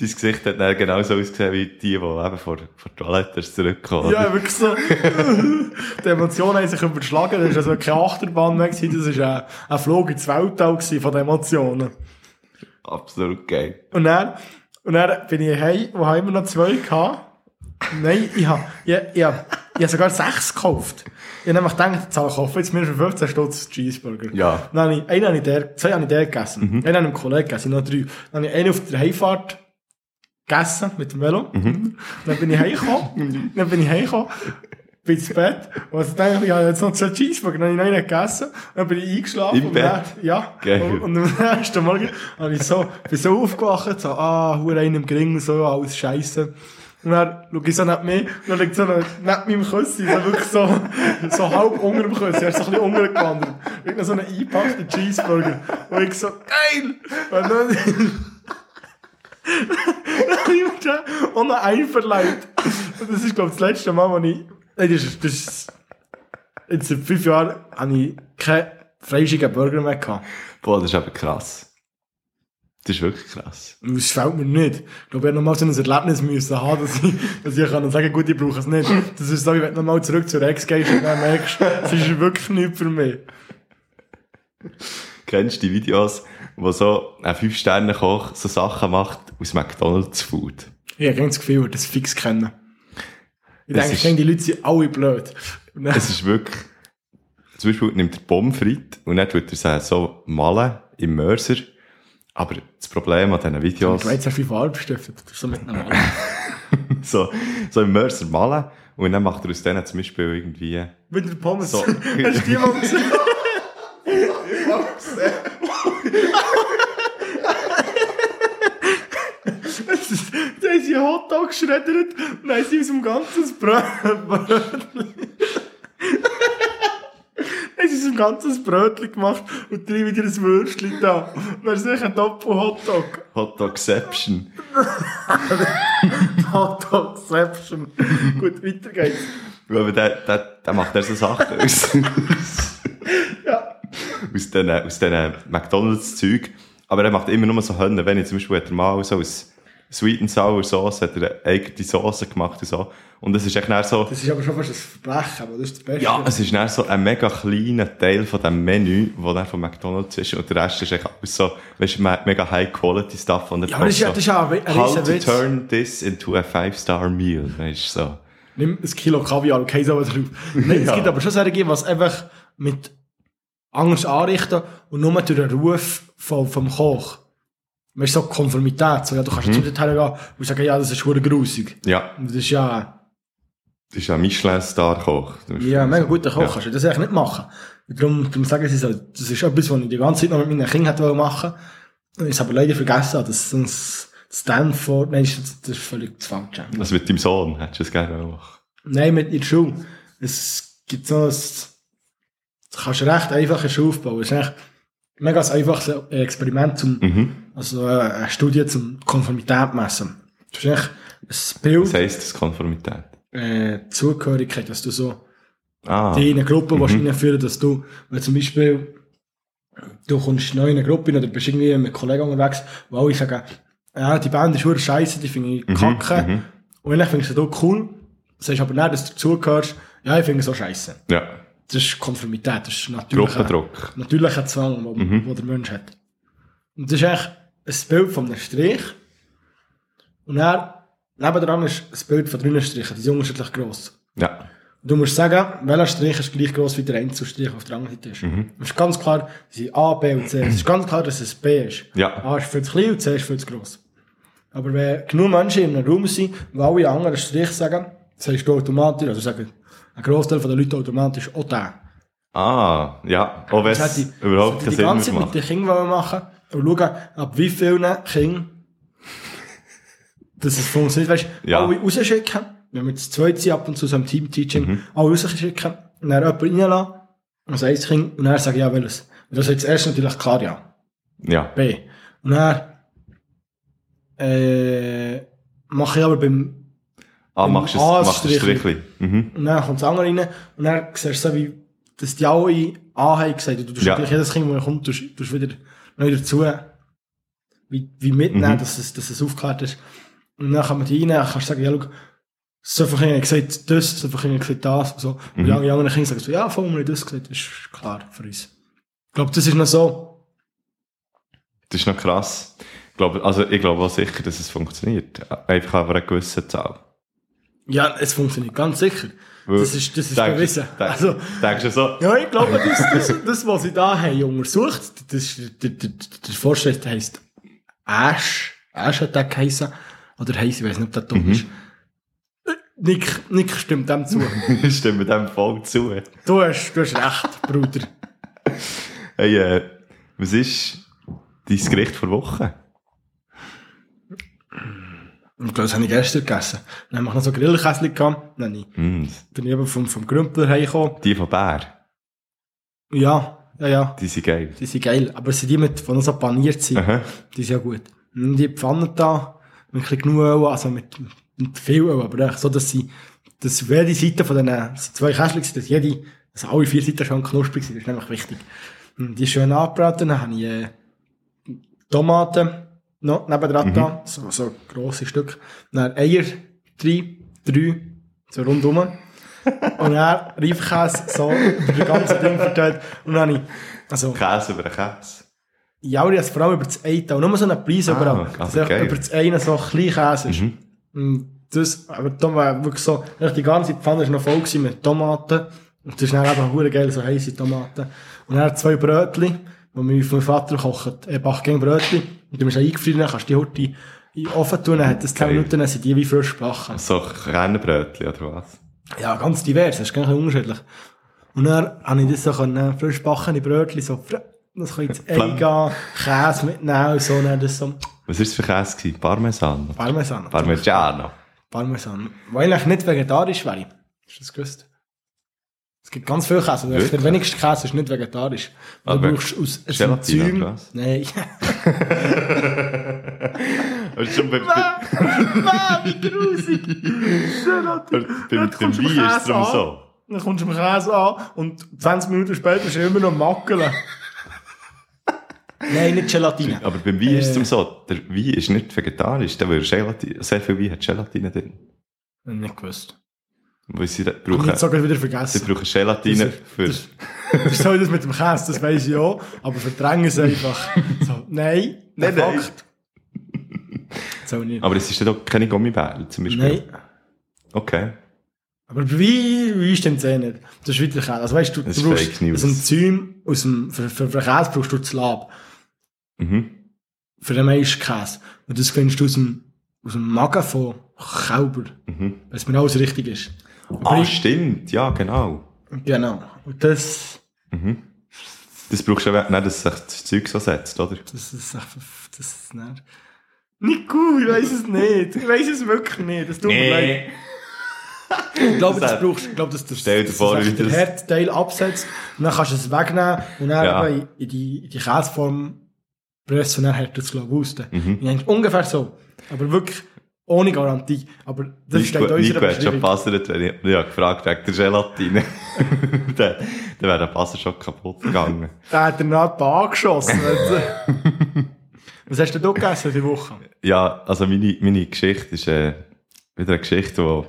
Dein Gesicht hat dann genauso ausgesehen wie die, die eben vor, vor Toilette zurückkommen. Ja, wirklich so. die Emotionen haben sich überschlagen. Das war also keine Achterbahn mehr. Das war ein, ein Flug ins Weltall von den Emotionen. Absolut geil. Und dann, und dann bin ich heim, wo haben wir noch zwei gehabt. Nein, ich habe, ich, ich, hab- ich hab sogar sechs gekauft. Ich habe nämlich gedacht, jetzt ich kaufe jetzt mir für 15 Stutz Cheeseburger. Ja. Dann habe ich, einen habe ich der, zwei habe ich der gegessen. Einen habe ich einem Kollegen gegessen, noch drei. Dann habe ich einen auf der Heimfahrt gegessen, mit dem Velo. Dann bin ich heimgekommen. dann bin ich heimgekommen. Bin ins Bett. Und also dachte ich, habe jetzt noch zwei Cheeseburger. Dann habe ich noch einen gegessen. Dann bin ich eingeschlafen. Im und Bett? Dann, ja. Geil. Und, und am nächsten Morgen habe ich so, bin so aufgewacht, so, ah, hure einen im Gring, so, alles scheisse. Und dann schaue ich so neben mir, dann liegt so neben meinem Küssi, so wirklich so, so halb unter dem Küssi, er ist so ein bisschen untergewandert. Noch so ein eingepackter Cheeseburger. Und ich so, geil! Und dann, dann habe ich auch noch. Und das ist, glaube ich, das letzte Mal, wo ich, nein, das ist, das ist, jetzt seit fünf Jahren habe ich keinen fleischigen Burger mehr gehabt. Boah, das ist aber krass. Das ist wirklich krass. Das fällt mir nicht. Ich glaube, ich nochmal so ein Erlebnis müssen haben, dass ich, dass ich kann sagen, gut, ich brauche es nicht. Das ist so, wie wenn du nochmal zurück zur Ex gehst und dann merkst, es ist wirklich nichts für mich. Kennst du die Videos, wo so ein Fünf-Sterne-Koch so Sachen macht aus McDonalds Food? Ich habe das Gefühl, das fix kennen. Ich denke, ist- die Leute sind alle blöd. Es ist wirklich, zum Beispiel nimmt er Pommes frites und dann tut er sie so malen im Mörser. Aber das Problem an diesen Videos, Du hast ja viel Farbstifte, ist so mit normal. so, so im Mörser malen und dann macht er aus denen zum Beispiel irgendwie, Mit der Pommes. So. Hast du die mal gesehen? Das ist- Einen Hotdog geschreddert und haben sie aus dem ganzen Brötchen. Haben sie aus dem ganzes Brötchen gemacht und drei wieder ein Würstchen da. Ist sicher ein Doppel-Hotdog. Hotdogception. Hotdogception. Gut, weiter geht's. Aber der, der, der macht er so Sachen aus. Ja. aus diesen, aus McDonalds-Zeug. Aber er macht immer nur so Hönne. Wenn ich zum Beispiel mal so aus Sweet and Sour Sauce hat er eine eigene Sauce gemacht und so. Und es ist echt so, Das ist aber schon fast ein Verbrechen, aber das ist das Beste. ja, es ist dann so ein mega kleiner Teil von dem Menü, der dann von McDonalds ist. Und der Rest ist echt so, weißt du, me- mega High-Quality Stuff. Und er Ja, aber das ist so, das ist ja ein- How to Riesenwitz. turn this into a five-star meal. Weißt du, so. Nimm ein Kilo Kaviar und Käse drauf. Nein, es Ja. gibt aber schon solche, was einfach mit anders anrichten und nur durch den Ruf vom, vom Koch. Weißt du, so Konformität. So, ja, du kannst Mhm. jetzt nicht hergehen und sagen, ja, das ist verdammt grusig. Ja, Und das ist ja, das ist ein Michelin-Star-Koch. Du ja, mega guter Koch. Ja. Kannst du das eigentlich nicht machen. Und darum, darum sagen sie so, das ist etwas, was ich die ganze Zeit noch mit meinen Kindern hätte machen wollen. Und ich es aber leider vergessen habe, dass sonst Stanford, nein, das, das ist völlig das Falsche. Also mit deinem Sohn hättest du es gerne machen. Nein, mit in der Schule. Es gibt so ein, das kannst du recht einfach in der Schule aufbauen. Es ist mega ein einfaches Experiment zum, Mhm. also äh, eine Studie zum Konformität messen. Das ist eigentlich ein Bild, Was heisst das Konformität? äh, Zugehörigkeit, dass du so Ah, die in eine Gruppe mhm. reinführen dass du, wenn zum Beispiel du kommst neu in eine Gruppe oder bist irgendwie mit Kollegen unterwegs, wo alle sagen, ja, die Band ist verdammt scheiße, die finde ich kacke. mhm. Und eigentlich findest du cool, sagst aber nicht, dass du dazugehörst, ja, ich finde es so scheiße. ja. Das ist Konformität, das ist natürlich Gruppendruck. natürlicher Zwang, Mhm. wo der Mensch hat. Und das ist eigentlich ein Bild von einem Strich. Und dann, nebendran ist ein Bild von drei Strichen, die sind unterschiedlich gross. Ja. Du musst sagen, welcher Strich ist gleich gross wie der Einzelstrich auf der anderen Seite ist. Es ist ganz klar, es sind A, B und C. Es ist ganz klar, dass es B ist. Ja. A ist viel zu klein und C ist viel zu gross. Aber wenn genug Menschen in einem Raum sind, die alle anderen Strich sagen, sagst du automatisch, also sagen ein Großteil der Leute automatisch auch der. Ah, ja. Auch wenn es ich- überhaupt keinen hätte ich die ganze Sinn Zeit mehr mit den macht. Kindern machen und schauen, ab wie vielen Kindern dass es funktioniert. Weißt du, Ja. alle rausschicken, wenn wir zu zweit sind, ab und zu so einem Team-Teaching, Mhm. alle rausschicken und dann jemanden reinlassen, also ein Kind, und dann sagen, ja, welches. Und das ist jetzt erst natürlich klar, ja. Ja. B. Und dann, äh, mache ich aber beim, Ah, machst du A es- machst ein. Strichli. Mhm. und dann kommt das andere rein, und dann siehst du so, wie, dass die alle A haben gesagt, und du tust Ja. jedes Kind, das kommt, tust, tust wieder neu dazu, wie, wie mitnehmen, Mhm. dass es, dass es aufgeklärt ist. Und dann kann man die rein, dann kannst sagen, ja, schau, so viele Kinder gesagt das, so viele Kinder gesagt das, und so. Und die Mhm. anderen Kinder sagen so, ja, voll, wir haben das gesagt, das ist klar für uns. Ich glaube, das ist noch so, Das ist noch krass. Ich glaube, also ich glaube auch sicher, dass es funktioniert. Einfach aber eine gewisse Zahl. Ja, es funktioniert ganz sicher. Das ist, das ist Denkst- bewiesen. denk- Also, Denkst du so? Ja, ich glaube, das, das, das was sie da haben untersucht, das, der, der, der Forscher heisst Ash. Ash hat der geheissen. Oder heisst, ich weiß nicht, ob der dumm ist. Äh, Nick, Nick stimmt dem zu. Ich stimme dem voll zu. Du hast, du hast recht, Bruder. Hey, äh, was ist dein Gericht vor Woche? Ich glaube, das habe ich gestern gegessen. Dann haben wir noch so Grillkäse gehabt. Dann bin ich- Mm, bin ich eben vom, vom Grümpler heimgekommen. die von Bär. Ja, ja, ja. Die sind geil. Die sind geil. Aber es sind die mit, die noch so paniert sind. Aha. Die sind ja gut. Und die Pfanne da, mit ein bisschen genug Öl, also mit, mit viel Öl, aber echt so, dass sie, dass jede Seite von sind zwei Kästchen, sind, dass jede, dass alle vier Seiten schon knusprig sind, das ist nämlich wichtig. Und die schön angebraten, dann habe ich, äh, Tomaten noch nebendran da, so, so grosse Stück. Dann Eier, drei, drei, so rundum. Und dann Reifkäse, so, über das ganze Ding verteilt. Und dann habe ich, also, Käse über den Käse. ja, aber ich habe es vor allem über das eine Teil, nur so einen Preis Ah, überall. also geil. über das eine so ein klein Käse ist. Mhm. Und das, aber da war wirklich so, die ganze Pfanne ist noch voll mit Tomaten. Und das ist dann eben geil, so heisse Tomaten. Und dann zwei Brötchen, die mein, mein Vater kocht. Er backt gerne Brötchen. Und du bist eingefrieren, dann kannst du die heute in den Ofen tun, dann hat das 10 Geil. Minuten, dann sind die wie frisch gebacken. So Kernbrötchen oder was? Ja, ganz divers, das ist ganz unterschiedlich. Und dann habe ich das so können, frisch backene Brötchen, so, das kann ins Ei Flam. gehen, Käse mitnehmen und so, dann das so, Was war das für Käse? gewesen? Parmesan? Parmesan. Parmigiano? Parmesan. Weil eigentlich nicht vegetarisch wäre. Hast du das gewusst? Es gibt ganz viel Käse. Der Wirklich? wenigste Käse ist nicht vegetarisch. Du brauchst aus Enzym... Nein. Also schon bei, bei, Ah, wie grusig. bei, beim, beim Wein ist es so. Dann kommst du mit Käse an und 20 Minuten später ist er immer noch Mackeln. Nein, nicht Gelatine. Aber beim Wein ist es Äh. so. Der Wein ist nicht vegetarisch. Der will Gelatine, sehr viel Wein hat Gelatine drin. Nicht gewusst. Weil sie Ich brauchen, habe sogar wieder sie vergessen. brauchen Gelatine Das- für... das- Das ist so das mit dem Käse, das weiss ich auch. Aber verdrängen es einfach. So, nein, Nein, nein. Fakt. So nicht. Aber es ist ja doch keine Gummibärle zum Beispiel. Nein. Okay. Aber wie, wie ist denn das eh nicht? Das ist wieder Käse. Also weißt du, Das du ist brauchst ein Enzym aus dem, für, für, für Käse brauchst du das Lab. Mhm. Für den meisten Käse. Und das findest du aus dem, aus dem Magen von Kälber. Mhm. Wenn es mir alles richtig ist. Ah, stimmt. Ja, genau. Genau. Und das, Mhm. Das brauchst du nicht, dass sich das Zeug so setzt, oder? das ist echt, das ist nicht, gut, ich weiss es nicht. Ich weiss es wirklich nicht. Das tut mir leid. Ich glaube, Das das brauchst, ich glaube, dass das, Stell dir dass vor, das wie das- Herdteil absetzt und dann kannst du es wegnehmen und dann Ja. in die, in die Käseform pressen und dann hält es, glaube ich, aus. Mhm. Ich denke, ungefähr so. Aber wirklich ohne Garantie. Aber das steht Nico, unserer Nico hat schon gepassert, wenn ich, habe gefragt wegen der Gelatine. dann, dann wäre der Passer schon kaputt gegangen. Da hat er ein paar angeschossen. Was hast denn du gegessen die Woche? Ja, also meine, meine Geschichte ist äh, wieder eine Geschichte, die wo,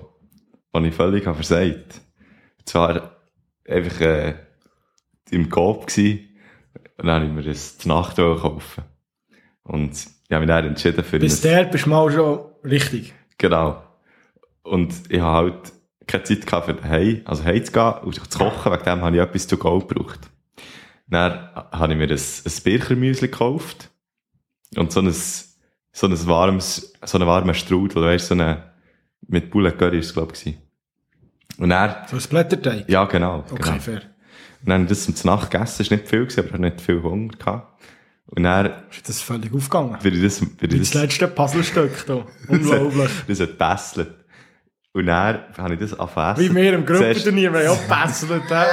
wo ich völlig habe versagt. Und zwar einfach äh, im Coop gsi und dann habe ich mir das zur Nacht kaufen. Und ich habe mich dann entschieden für Bis der bist du mal schon richtig. Genau. Und ich habe halt keine Zeit gehabt für daheim, also heim zu gehen und zu kochen, wegen dem habe ich etwas zu go gebraucht. Dann habe ich mir ein, ein Birchermüsli gekauft und so ein, so ein warmes, so einen warmen Strudel, weißt du, so eine, mit Bullet Curry ist es, glaube ich. Und dann, So ein Blätterteig. ja, genau. Okay, genau. fair. Und dann habe ich das zum Nacht gegessen, ist nicht viel gewesen, aber ich hatte nicht viel Hunger gehabt. Und dann Ist das völlig aufgegangen? bin ich das, bin ich das das, letzte Puzzlestück hier. Unglaublich. das hat gebesselt. Und dann habe ich das angefangen Wie wir im Gruppenturnier, wir haben auch gebesselt. Dann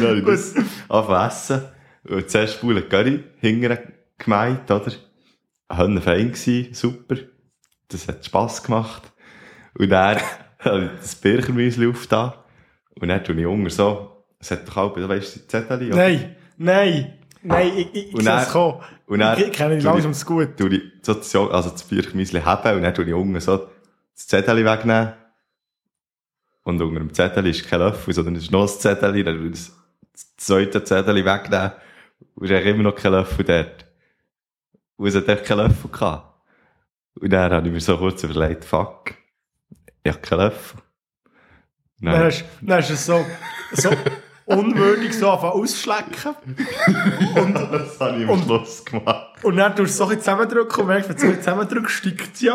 habe ich das angefangen. Und zuerst Spule Curry hinterher gemeint, oder? Hönne fein gsi, super. Das hat Spass gemacht. Und dann habe ich das Birchermüsli aufgetan. Und dann tue ich Hunger so, es hat doch auch, du weißt, die Zettel? Nein, nein, nein, ich, ich, ich sehe dann- es kommen. und dann- ich kenne dich langsam zu gut. tue ich so das, Jo- also das Birchermüsli haben und dann tue ich unten so das Zettel wegnehmen. Und unter dem Zettel ist kein Löffel, sondern es ist noch ein Zettel, dann tue ich das zweite Zettel wegnehmen und eigentlich immer noch kein Löffel dort. Und es hat echt keinen Löffel gehabt. Und dann habe ich mir so kurz überlegt, fuck, ich habe keinen Löffel. Und Dann Dann, hast, dann hast du es so, so unwürdig so anfangen ausschlecken. das habe ich am und- Schluss gemacht. Und dann tust du es so ein zusammendrücken und merkst, wenn du es so zusammendrückst, steigt es ja.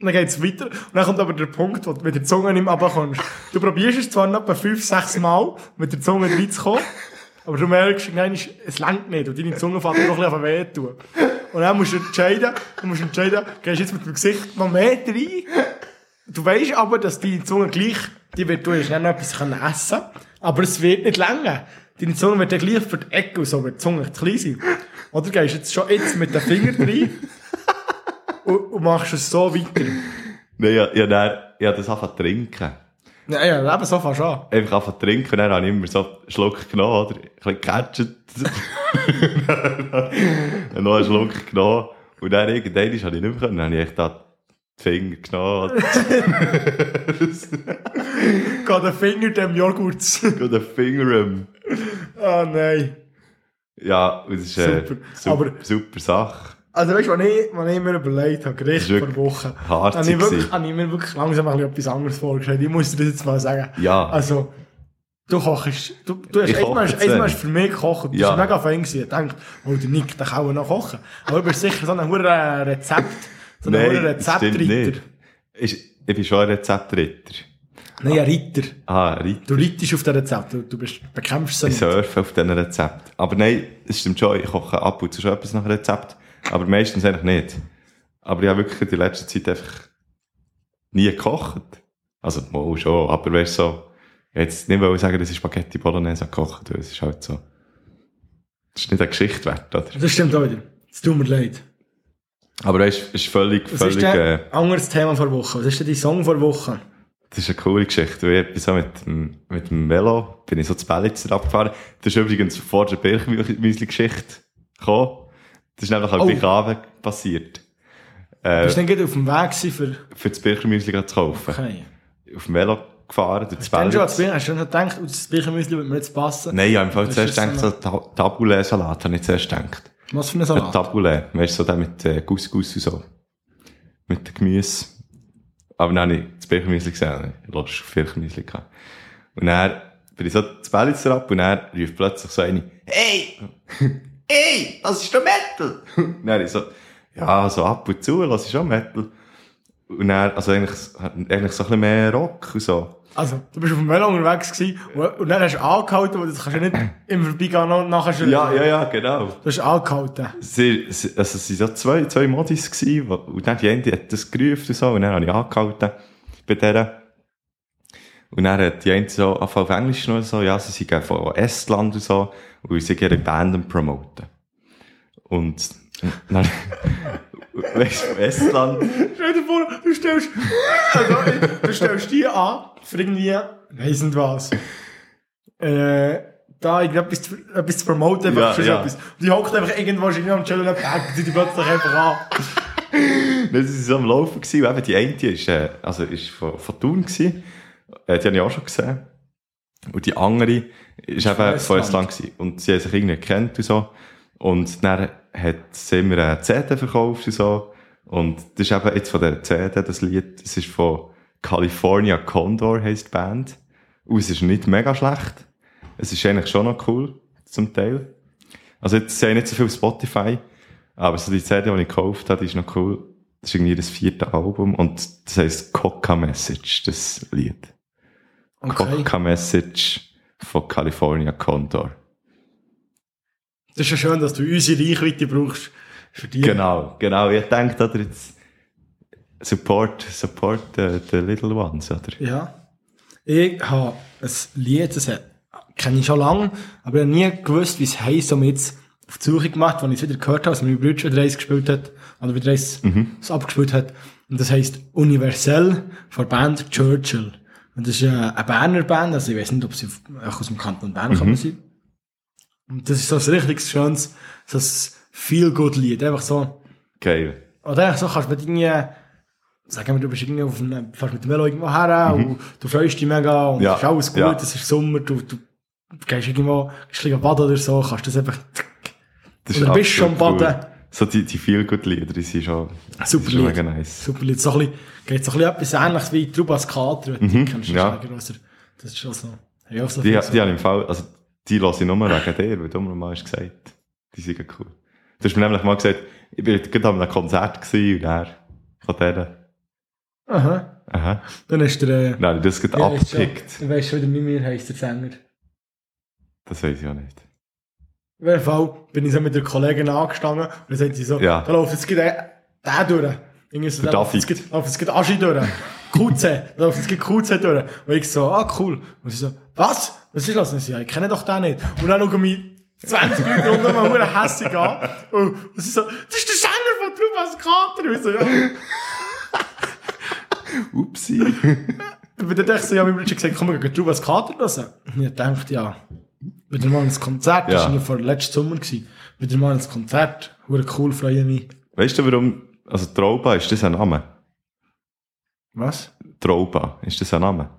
Und dann geht es weiter. Und dann kommt aber der Punkt, wo du mit der Zunge nicht mehr runterkommst. Du probierst es zwar noch etwa fünf, sechs Mal, mit der Zunge reinzukommen, aber du merkst, nein, es- langt nicht. Und deine Zunge fängt noch ein bisschen weh tun. Und dann musst du entscheiden, du musst entscheiden, gehst du jetzt mit dem Gesicht noch mehr rein? Du weißt aber, dass deine Zunge gleich, die wird, du hast noch etwas können essen aber es wird nicht länger. Deine Zunge wird dann gleich für die Ecke und so, wird die Zunge zu klein sein. Oder gehst jetzt schon jetzt mit den Fingern rein und, und machst es so weiter. Nein, ich, habe dann- habe das zu trinken. Ja, ja, eben so fast an. einfach zu trinken dann habe ich immer so einen Schluck genommen, oder? Ein bisschen gecatcht. und noch einen Schluck genommen. Und dann irgendwann habe ich nicht mehr können. Dann habe ich echt da die Finger genommen. Geht der Finger dem Joghurt. und den Finger im. Ah, nein. Ja, das ist eine Super. super, Aber- super Sache. Also weißt du, was ich, was ich mir überlegt habe, Gericht vor Wochen, habe ich, wirklich, habe ich mir wirklich langsam ein bisschen etwas anderes vorgestellt. Ich muss dir das jetzt mal sagen. Ja. Also, du kochst, du, du hast erstmal wenig. hast für mich gekocht. Du Ja. bist mega fein gewesen. Ich dachte, oh, der Nick, der kann auch noch kochen. Aber du bist sicher so ein hoher Rezept, so ein hoher Nein, das stimmt Rezeptritter. Ist, ich bin schon ein Rezeptritter. Nein, ein Ritter. Ah, ein Ritter. Du reitest auf den Rezept. Du, du bist, bekämpfst sie Ich surfe auf diesen Rezept. Aber nein, es stimmt schon, ich koche ab und zu schon etwas nach Rezept. Aber meistens eigentlich nicht. Aber ich habe wirklich in der letzten Zeit einfach nie gekocht. Also, mal schon, aber weißt so, jetzt nicht wollen sagen, dass ich Spaghetti Bolognese gekocht habe, es ist halt so. Das ist nicht eine Geschichte wert, oder? Das stimmt auch wieder. Es tut mir leid. Aber weißt, es ist völlig, Was völlig, ist äh, anderes Thema vor Woche? Was ist denn dein Song vor Woche? Das ist eine coole Geschichte. weil Ich bin so mit dem, mit dem Velo, bin ich so zu Bellitzer abgefahren. Das ist übrigens vor der Birchmüsli-Geschichte gekommen. Das ist nämlich am Oh. gleichen Abend passiert. Äh, Bist du dann auf dem Weg für... für das Birchmüsli zu kaufen. Okay. Auf dem Velo gefahren, durch das Dann schon hast du schon gedacht, das Birchenmüsli würde mir jetzt passen? Nein, ich habe im Fall Das zuerst ist gedacht, so so Ta- Taboulet-Salat, habe ich zuerst gedacht. Was für ein Ein Salat? Taboulet, weißt du, so der mit äh, Couscous und so. Mit dem Gemüse. Aber dann habe ich das Birchmüsli gesehen, ich Lust auf Birchmüsli gehabt. Und dann bin ich so zu Bellitzer ab und dann rief plötzlich so eine, hey! Hey! Das ist doch Metal! Und dann ich so, ja, so ab und zu, das ist schon Metal. Und dann, also eigentlich, eigentlich so ein bisschen mehr Rock und so. Also, du bist auf dem Velo unterwegs gewesen und, und dann hast du angehalten, weil das kannst du nicht im Vorbeigehen noch nachher schon... Ja, ja, ja, genau. Du hast angehalten. Sie, sie, also es waren so zwei, zwei Modis gewesen, und dann die eine hat das gerufen und so, und dann habe ich angehalten bei der. Und dann hat die eine so, auf auf Englisch noch so, ja, sie sind von Estland und so, und sie ihre Band am promoten. Und, dann, weißt du, von Estland, Stell dir vor, du stellst, also, du stellst die an, für irgendwie, weiss nicht was, äh, da irgendetwas zu, etwas zu promoten, einfach Ja, für ja. etwas. Und die hockt einfach irgendwo wahrscheinlich am Chillen und packt die plötzlich einfach an. sind sie so am Laufen gewesen, eben die eine ist, äh, also ist von, von Thun gewesen, äh, die habe ich auch schon gesehen. Und die andere ist eben von Estland. Estland gewesen. Und sie haben sich irgendwie gekannt und so. Und dann hat sie mir eine CD verkauft und so. Und das ist eben jetzt von der CD, das Lied, das ist von California Condor, heisst die Band. Und es ist nicht mega schlecht. Es ist eigentlich schon noch cool, zum Teil. Also jetzt sehe ich nicht so viel Spotify, aber so die CD, die ich gekauft habe, die ist noch cool. Das ist irgendwie das vierte Album und das heisst Coca Message, das Lied. Okay. Coca Message von California Condor. Das ist ja schön, dass du unsere Reichweite brauchst für die. Genau, genau. Ich denke, oder jetzt support, support the, the little ones, oder? Ja. Ich habe ein Lied, das kenne ich schon lange, aber ich habe nie gewusst, wie es heisst, und jetzt auf die Suche gemacht, wenn ich es wieder gehört habe, als mein Bruder wieder eins gespielt hat, oder wieder eins es abgespielt hat. Und das heisst Universell von der Band Churchill. Und das ist eine Berner Band, also ich weiß nicht, ob sie aus dem Kanton Bern kommen sind. Und das ist so ein richtig schönes, so ein Feel-Good-Lied. Einfach so, Geil. oder einfach so kannst du mit irgendwie, sagen wir, du bist irgendwie auf einem, fährst mit dem Velo irgendwo her und du freust dich mega und Ja, es ist alles gut, ja. es ist Sommer, du, du gehst irgendwo, gehst ein baden oder so, kannst das einfach, Das Oder bist schon baden. cool. So die, die feel good Lieder, die sind schon, Super sind schon Lied. mega nice. super Lied. So ein bisschen, geht so ein bisschen etwas ähnliches wie Trubas Kater, du die kennst. Das ja. das ist schon so, ja, auch so Die, viel die haben im Fall, also, die höre ich nur wegen dir, weil du mir mal hast gesagt, die sind cool. Du hast mir nämlich mal gesagt, ich bin gerade an einem Konzert gewesen und er von denen. Aha. Aha. Dann ist der, äh, ich das gerade ja, abgepickt. Du weißt schon wieder nicht mehr, heisst der Sänger. Das weiß ich auch nicht. Auf jeden Fall bin ich so mit der Kollegin angestanden und dann sagt sie so, Ja. da läuft jetzt gerade der, durch. Irgendwie so, da läuft jetzt gerade Aschi durch. QC, da läuft gerade QC durch. Und ich so, ah, cool. Und sie so, was? Was ist los? Und ich so, ja, ich kenne doch den nicht. Und dann schauen mich 20 Leute rundum mal verdammt hässig an. Und sie so, das ist der Sänger von Trubas Kater. Und ich so, ja. Upsi. Und dann dachte ich so, ja, mein Bruder hat gesagt, komm, wir gehen Trubas Kater hören. Und ich dachte, ja, wieder mal ins Konzert. Das war ja vor letzten Sommer. gewesen. Wieder mal ins Konzert. Hure cool, freue mich. Weißt du, warum, also Trauba, ist das ein Name? Was? Trauba, ist das ein Name?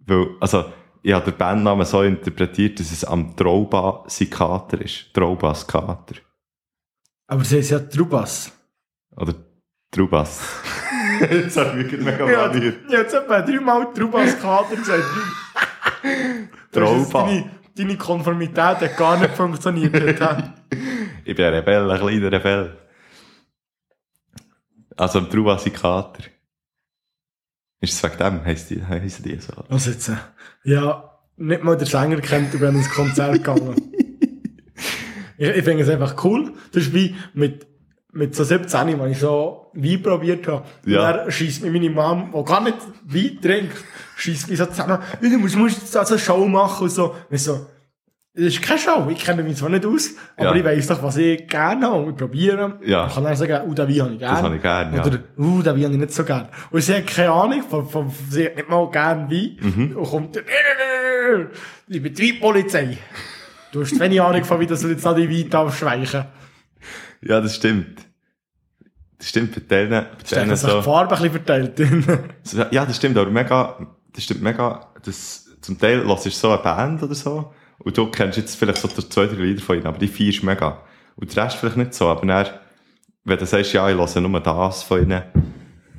Weil, also, ich habe den Bandnamen so interpretiert, dass es am Trauba sein Kater ist. Traubas Kater. Aber sie ist ja Trubas. Oder Trubas. Jetzt habe ich wirklich mega Ja, habe jetzt etwa dreimal Trubas Kater gesagt. Trauba. Deine, deine Konformität hat gar nicht funktioniert. hat. Ich bin ein Rebell, ein kleiner Rebell. Also am Trauba sein Kater. Ist es wegen dem, heisst die, heissen die so? Was jetzt? äh, Ja, nicht mal der Sänger kennt, du bist ins Konzert gegangen. ich ich finde es einfach cool. Das ist wie mit, mit so 17, als ich so Wein probiert habe. Ja. Und dann scheisst mir meine Mom, die gar nicht Wein trinkt, scheisst mich so zusammen, «Ja, du musst, musst jetzt also eine Show machen und so. Und so, das ist keine Show, ich kenne mich zwar nicht aus, aber Ja. ich weiss doch, was ich gerne habe und ich probiere. Ja. Ich kann dann sagen, oh, den Wein habe ich gerne. Das habe ich gerne, ja. Oder, oh, den Wein habe ich nicht so gerne. Und sie hat keine Ahnung, von, von, sie hat nicht mal gerne Wein. Mhm. Und kommt, die Betriebspolizei. Du hast wenig Ahnung von, wie das jetzt noch die Wein darfst schweichen. Ja, das stimmt. Das stimmt bei denen, bei Da denen die so. Farbe ein bisschen verteilt. Ja, das stimmt, aber mega, das stimmt mega, das, zum Teil hörst du so eine Band oder so, und du kennst jetzt vielleicht so zwei, drei Lieder von ihnen, aber die feierst mega. Und der Rest vielleicht nicht so, aber dann, wenn du sagst, ja, ich höre nur das von ihnen,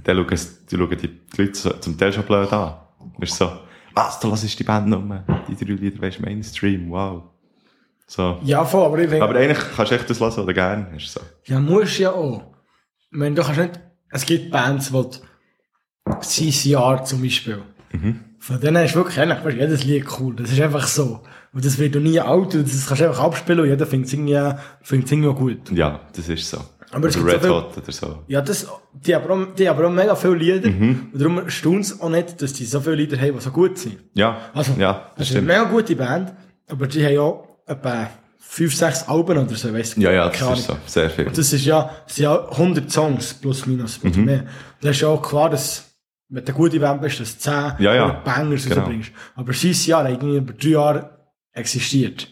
dann schauen, die schauen die, die Leute zum Teil schon blöd an. Du bist so, was, du hörst die Band nur, die drei Lieder, weisst Mainstream, wow. So. ja, voll, aber ich denke, Aber eigentlich kannst du echt das hören, oder gerne, ist so. ja, musst ja auch. Ich meine, du kannst nicht, es gibt Bands, die Jahr zum Beispiel. Mhm. Von denen ist wirklich, eigentlich jedes Lied cool. Das ist einfach so. Und das wird doch nie alt, und das kannst du einfach abspielen und jeder findet es irgendwie, find's irgendwie auch gut. Ja, das ist so. Aber es oder gibt Red so viel- Hot oder so. Ja, das, die haben aber auch, die haben auch mega viele Lieder. Mhm. Und darum staunt es auch nicht, dass die so viele Lieder haben, die so gut sind. Ja, Also, ja, das das ist eine mega gute Band, aber die haben ja etwa fünf, sechs Alben oder so, weißt du? Ja, ja, das ist so. Sehr viel. Das ist ja, das sind ja 100 Songs, plus minus, Mhm. oder mehr. Das ist ja auch klar, dass, wenn du eine gute Band bist, dass du 10 Ja, ja. Bangers Genau. rausbringst. Aber sein Jahr hat irgendwie über drei Jahre existiert.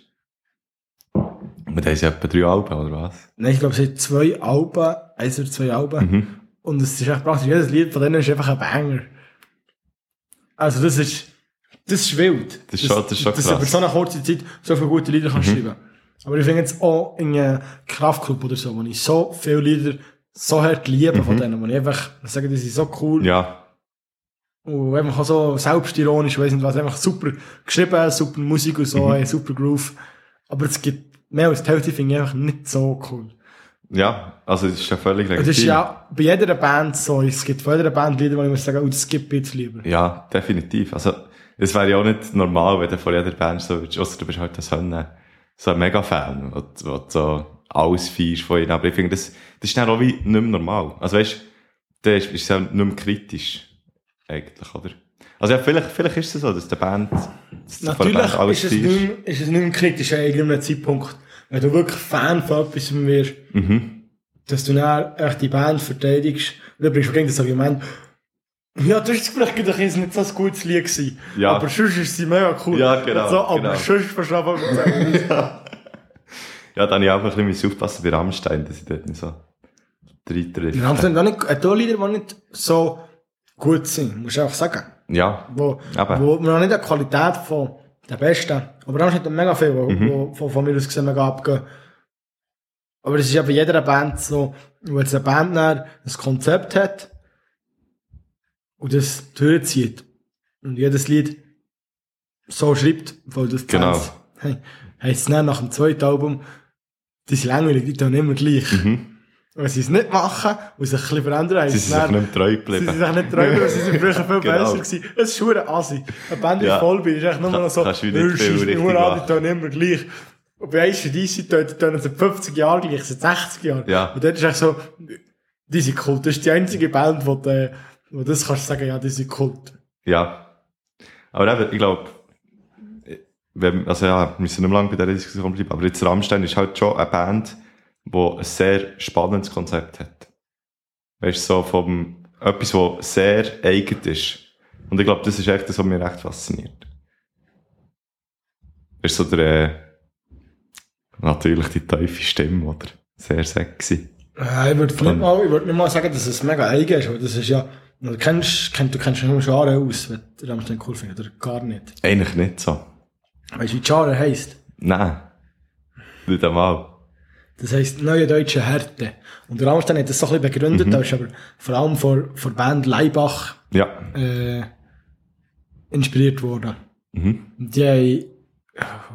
Und da haben sie etwa drei Alben, oder was? Nein, ich glaube, es sind zwei Alben, eins oder zwei Alben. Mhm. Und es ist echt praktisch, jedes Lied von denen ist einfach ein Banger. Also das ist, das ist wild. Das ist schon- das ist schon dass krass. Mhm. über so eine kurze Zeit so viele gute Lieder kannst schreiben. Aber ich finde jetzt auch in einem Kraftclub oder so, wo ich so viele Lieder so hart liebe von denen, wo ich einfach sage, die sind so cool. Mhm. Ja, Und einfach auch so selbstironisch, weiss nicht was, einfach super geschrieben, super Musik und so, Mhm. super Groove. Aber es gibt mehr als die Hälfte finde ich einfach nicht so cool. ja, also das ist ja völlig legitim. das ist ja bei jeder Band so. Es gibt von jeder Band Lieder, wo ich muss sagen, oh, das gibt jetzt lieber. Ja, definitiv. Also, es wäre ja auch nicht normal, wenn du von jeder Band so würdest, ausser du bist halt so ein, so ein Mega-Fan, wo, so alles feierst von ihnen. Aber ich finde, das, das ist dann auch wie nicht mehr normal. Also weißt, du, ist, ist es ja nicht mehr kritisch. Eigentlich, oder? Also ja, vielleicht, vielleicht ist es so, dass der Band, dass du von der Natürlich Band alles ist es, nicht, mehr- ist es nicht mehr kritisch an irgendeinem Zeitpunkt. Wenn du wirklich Fan von etwas wirst, Mhm. dass du dann echt die Band verteidigst, und dann bringst du gegen das Argument, ja, das ist vielleicht ein nicht so ein gutes Lied gewesen. Ja. Aber sonst ist sie mega cool. Ja, genau, So, aber genau. sonst verstehe ich sagen. Ja, dann habe ich auch ein bisschen aufpassen bei Rammstein, dass ich dort nicht so reintreffe. Wir haben dann auch Lieder, die nicht so gut sind, musst du einfach sagen. Ja, wo, Eben. wo man noch nicht die Qualität von der Besten, aber dann hat mega viel, wo, Mhm. wo von, von mir aus gesehen mega abgehen. Aber es ist ja bei jeder Band so, wo jetzt eine Band ein Konzept hat und das durchzieht und jedes Lied so schreibt, weil das Genau. Hey, heisst es nach dem zweiten Album, die sind langweilig, die tun immer gleich. Mhm. Wenn sie es nicht machen und sich ein bisschen verändern, sie sind sich nicht treu Sie geblieben. sind sich nicht treu, weil sie sind früher viel Genau. besser gewesen. Es ist schon ein Assi. Eine Band, die Ja. voll bin, ist echt nur noch so, kannst du nicht «Äh, viel scheiss mich richtig nur an, machen.» die tun immer gleich. Und bei ACDC tun die tun seit 50 Jahren gleich, seit 60 Jahren. Ja. Und dort ist echt so, die sind Kult. Das ist die einzige Band, wo du, wo du das kannst sagen, ja, die sind Kult. Ja. Aber eben, ich glaube, also ja, wir müssen nicht mehr lange bei dieser Diskussion bleiben, aber jetzt Rammstein ist halt schon eine Band, die ein sehr spannendes Konzept hat. Weißt du, so vom, etwas, was sehr eigen ist. Und ich glaube, das ist echt das, was mich recht fasziniert. Ist so der, äh, natürlich die tiefe Stimme, oder? Sehr sexy. Ja, ich würde nicht mal, ich würd nicht mal sagen, dass es mega eigen ist, weil das ist ja, du kennst, kennt, du kennst nur Genre aus, wenn du Rammstein cool findest, oder gar nicht. Eigentlich nicht so. Weißt du, wie Genre heisst? Nein. Nicht einmal. Das heisst Neue Deutsche Härte. Und der Rammstein hat das so ein bisschen begründet, da ist aber vor allem von, von der Band Leibach Ja. äh, inspiriert worden. Mhm. Und die haben,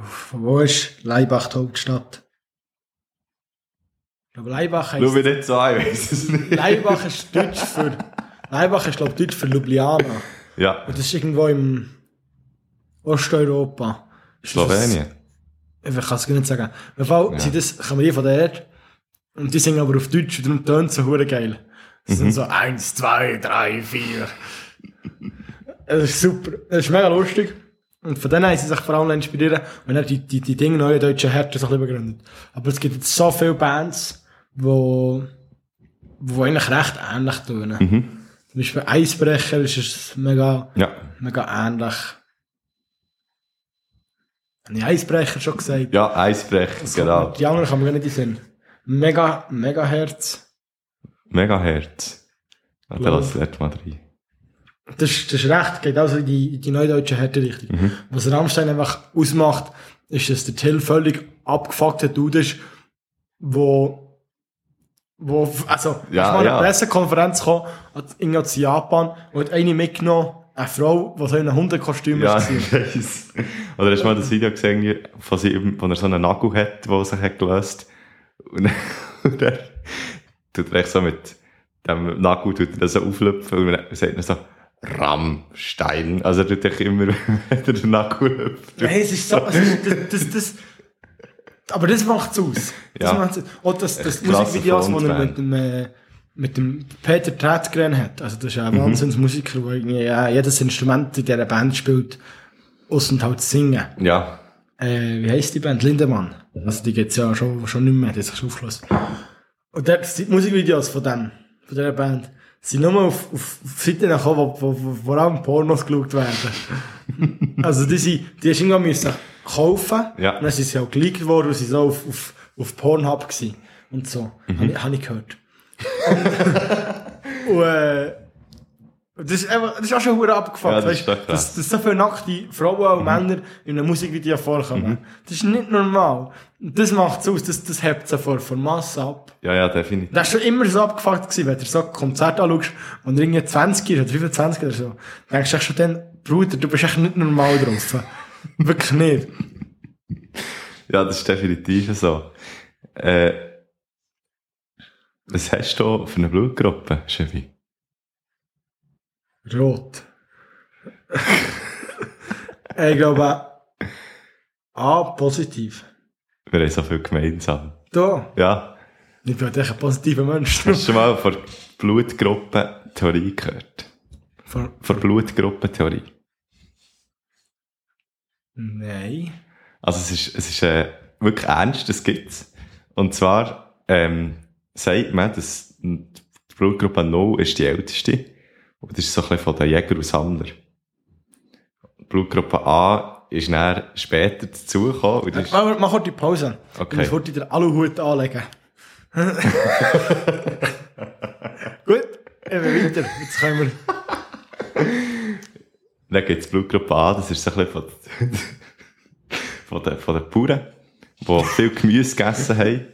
von wo ist Leibach die Hauptstadt? Ich glaube, Leibach Schau heisst, mich nicht so ich weiss es nicht. Leibach ist Deutsch für, Leibach ist, glaube ich, Deutsch für Ljubljana. Ja. Und das ist irgendwo im Osteuropa. Ist Slowenien. Ich kann es gar nicht sagen. Auf Fall Ja. sind das, kommen die von der Und die singen aber auf Deutsch und darum tönt es so hure geil. Es sind so eins, zwei, drei, vier. Das ist super. Das ist mega lustig. Und von denen haben sie sich vor allem inspirieren und dann die, die, die Dinge neue deutsche Härte bisschen begründet. Aber es gibt jetzt so viele Bands, wo, wo eigentlich recht ähnlich tun. Zum Beispiel Eisbrecher ist es mega, Ja. mega ähnlich. Habe ich Eisbrecher schon gesagt? Ja, Eisbrecher, genau. Die anderen kann man gar nicht in den Sinn. Mega, mega Herz. Megahertz. Ja, da lass dort mal rein. Das, ist- das ist recht, geht also in die, in die neudeutsche Härte-Richtung. Mhm. Was Rammstein einfach ausmacht, ist, dass der Till völlig abgefuckter Dude ist, wo, wo, also, Ja, ist mal ja. eine Pressekonferenz gekommen, zu Japan, und hat eine mitgenommen, eine Frau, die so in einem Hundekostüm Ja, ist. ich weiss. Oder hast du mal das Video gesehen, von sie, wo er so einen Nagel hat, der sich hat gelöst Und dann, und dann tut er echt so mit dem Nagel tut er so auflöpfen und dann sagt er so, Rammstein. Also er tut echt immer, wenn er den Nagel hüpft. Hey, es ist so, ist, das, das, das, aber das macht's aus. Das Ja. macht's aus. Und das, das Musikvideos, wo er mit dem, äh, mit dem Peter Tretgren hat. Also, das ist Mhm. ein Wahnsinnsmusiker, der irgendwie, ja, jedes Instrument in dieser Band spielt, aussen halt singen. Ja. Äh, wie heisst die Band? Lindemann. Also, die gibt's ja schon, schon nicht mehr, die hat sich aufgelöst. Und dort sind die Musikvideos von dem, von dieser Band, sind nur auf, auf Seiten gekommen, wo, wo, wo vor allem Pornos geschaut werden. also, die, sind, die hast irgendwann müssen kaufen. Ja. Und dann sind sie auch geleakt worden und sie so auf, auf, auf Pornhub gewesen. Und so. Mhm. Habe ich, hab ich gehört. und, äh, das ist, einfach, das ist auch schon hure abgefuckt, Ja, das weißt du? Dass, dass so viele nackte Frauen und Männer in einem Musikvideo vorkommen. Das ist nicht normal. Und Das macht es aus, das, das hebt sie vor, vor Masse ab. Ja, ja, definitiv. Das war schon immer so abgefuckt, gewesen, wenn du so ein Konzert anschaust und irgendwie 20 ist oder 25 oder so. Denkst du schon dann, Bruder, du bist echt nicht normal drauf. Wirklich nicht. Ja, das ist definitiv so. Äh, was hast du für eine Blutgruppe, Chevy? Rot. ich glaube, A, positiv. Wir haben so viel gemeinsam. Da. Ja. Ich bin halt echt ein positiver Mensch. Hast du schon mal von Blutgruppentheorie gehört? Von, Von Blutgruppentheorie. nein. Also es ist, es ist äh, wirklich ernst, das gibt's. Und zwar ähm, sagt man, dass die Blutgruppe 0 ist die älteste. Und das ist so ein bisschen von den Jäger und Sammler. Die Blutgruppe A ist dann später dazugekommen. Und das ist, Mach, mach die Pause. Okay. Ich muss kurz den Aluhut anlegen. Gut, eben weiter. Jetzt können wir... dann gibt es Blutgruppe A, das ist so ein bisschen von, von, den, von den Bauern, die viel Gemüse gegessen haben,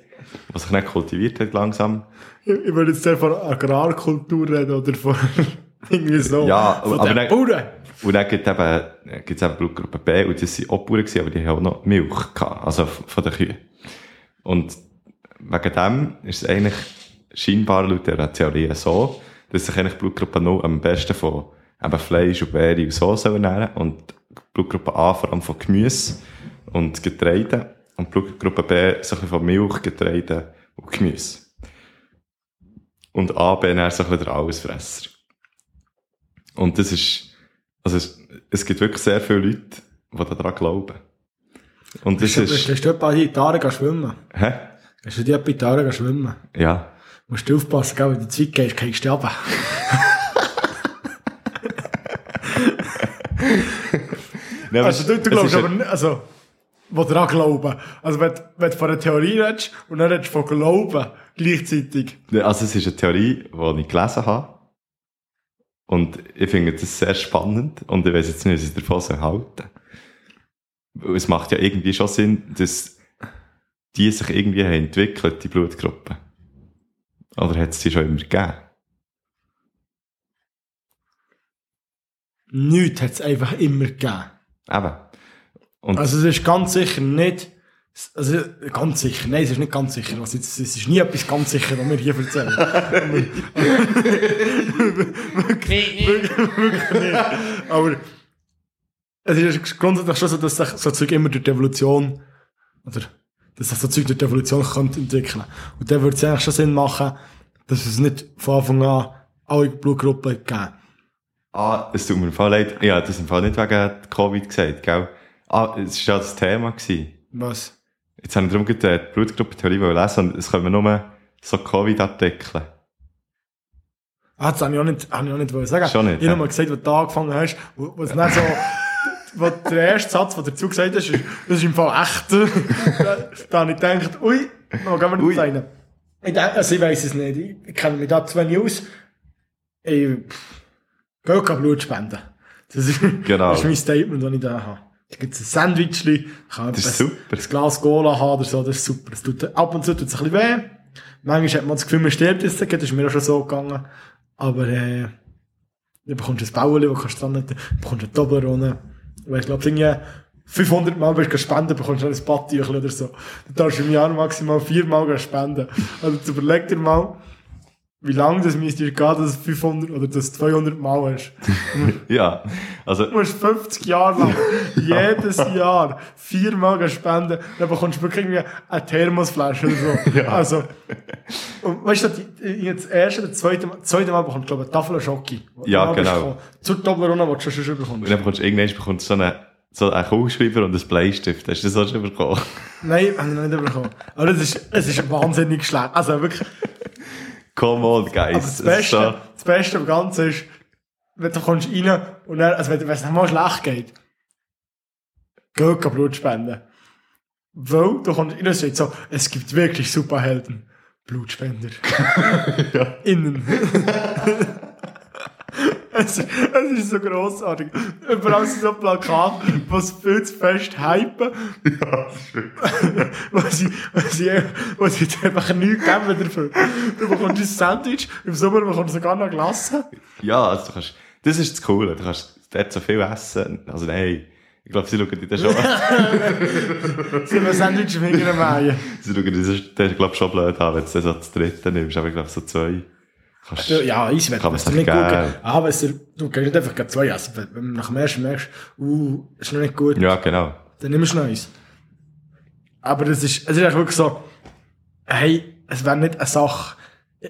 was sich nicht kultiviert hat langsam. Ich ich würde jetzt von Agrarkultur reden oder von irgendwie so. Ja, von aber dann- Bauern. Und dann gibt es eben, gibt's eben Blutgruppe B, und das sind auch Bauern gewesen, aber die haben auch noch Milch gehabt, also von den Kühen. Und wegen dem ist es eigentlich scheinbar laut der Theorie so, dass sich eigentlich Blutgruppe 0 am besten von eben Fleisch und Beere und so soll ernähren und Blutgruppe A vor allem von Gemüse und Getreide und Blutgruppe B so ein bisschen von Milch, Getreide und Gemüse. Und A, B dann so ein bisschen der Allesfresser. Und das ist, also es, es gibt wirklich sehr viele Leute, die daran glauben. Und das Hast ist, du etwa in die gehen schwimmen? hä? Hast du die etwa gehen schwimmen? Ja. Musst du aufpassen, gell, wenn du Zeit gehst, kriegst du runter. Nein, Also du, du glaubst aber nicht, also, wo daran glauben. Also wenn, du- wenn du von einer Theorie redest und dann redest du von Glauben gleichzeitig. Also es ist eine Theorie, die ich gelesen habe. Und ich finde das sehr spannend und ich weiß jetzt nicht, was ich davon soll halten. Es macht ja irgendwie schon Sinn, dass die sich irgendwie haben entwickelt, die Blutgruppe. Oder hat es die schon immer gegeben? Nichts hat es einfach immer gegeben. Eben. Und Also es ist ganz sicher nicht, also ganz sicher, nein, es ist nicht ganz sicher. Also, es es ist nie etwas ganz sicher, was wir hier erzählen. wirklich, wirklich nicht. Aber es ist grundsätzlich schon so, dass sich so Zeug immer durch die Evolution oder dass sich so Zeug durch die Evolution könnte entwickeln. Und dann würde es eigentlich schon Sinn machen, dass es nicht von Anfang an alle Blutgruppen geben. Ah, es tut mir im Fall leid. Ja, das im Fall nicht wegen Covid gesagt, gell? Ah, es war ja das Thema gewesen. Was? Jetzt habe ich darum gerade die Blutgruppentheorie lesen und es kommen nur so Covid-Artikel. Ah, das habe ich auch nicht, habe ich auch nicht sagen. Schon nicht, Ich habe ja. mal gesagt, wo du angefangen hast, es nicht so, wo der erste Satz, den du dazu gesagt hast, ist, das ist im Fall echt. da, da habe ich gedacht, ui, noch gehen wir nicht rein. Ich also ich weiss es nicht. Ich, kenne mich da zu wenig aus. Ich, pff, geh kein Blut spenden. Das ist, Genau. das ist mein Statement, das ich da habe. Da gibt es ein Sandwichli, ich kann Das ist ein- super. ein Glas Cola haben oder so, das ist super. Es tut, ab und zu tut es ein bisschen weh. Manchmal hat man das Gefühl, man stirbt jetzt, das ist mir auch schon so gegangen. Aber, äh, dann bekommst du ein Bauli, wo kannst du dran, dann bekommst du eine Toblerone. Weil ich glaube, irgendwie 500 Mal willst du spenden, bekommst du ein Badtüchel oder so. Du darfst im Jahr maximal viermal gehen spenden. Also, überleg dir mal, wie lange das müsste gehen, dass du 500 oder dass du 200 Mal hast. Ja, also, Du musst 50 Jahre lang, jedes Jahr, viermal spenden, dann bekommst du wirklich irgendwie eine Thermosflasche oder so. Also, und weißt du, jetzt das erste, das zweite Mal, das zweite Mal bekommst du, glaube ich, eine Tafel Schoki. Ja, genau. gekommen. Zur Toblerone, die du schon schon und bekommst. dann bekommst du irgendwann bekommst du so einen, so einen Kugelschreiber und einen Bleistift. Hast du das auch schon bekommen? Nein, habe ich noch nicht bekommen. Aber das ist, es ist wahnsinnig schlecht. Also wirklich, Come on, guys. aber das Beste, das Beste am Ganzen ist, wenn du kommst rein und dann, also wenn, es nicht mal schlecht geht, geh kein Blut spenden. Weil, du kommst rein und steht so, es gibt wirklich Superhelden. Blutspender. Innen. es, ist- es ist so grossartig. Überall sind so Plakate, die es viel zu fest hypen. was sie, was sie, was sie einfach nichts geben dafür. Du bekommst ein Sandwich, im Sommer bekommst du sogar noch Glasse. Ja, also du kannst, das ist das Coole. Du kannst dort so viel essen. Also nein, ich glaube, sie schauen dir das schon, Sie haben ein Sandwich im hinteren Weihen. sie schauen dir das, das glaub, schon blöd an, wenn du so das dritte nimmst. Aber ich glaube, so zwei. Kannst, Ja, ich werde Kann man es nicht gut geben. geben. Aber es, du kannst nicht einfach zwei essen. Wenn wenn du nach dem ersten merkst, uh, ist noch nicht gut, ja, genau. dann nimmst du noch eins. Aber das ist, es ist eigentlich wirklich so, hey, es wäre nicht eine Sache,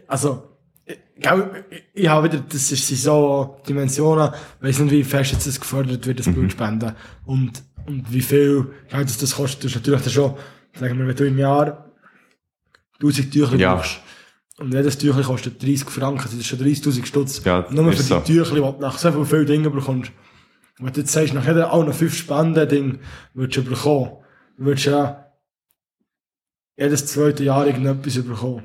also, ich, gell, ich, ich habe wieder, das ist so Dimensionen, ich weiss nicht, wie fest jetzt das gefördert wird, das Blutspenden. Und, und wie viel, ja, das, das kostet, das ist natürlich schon, sagen wir, wenn du im Jahr 1000 Tücher Ja. brauchst, und jedes Tüchli kostet 30 Franken, das ist schon 30.000 Stutz. Ja, Nur für ist die so. Tüchli, die du nach so viel, viel Dingen bekommst. Wenn du jetzt sagst, nach jeder auch noch fünf Spenden Ding würdest du bekommen, würdest du ja jedes zweite Jahr irgendetwas bekommen.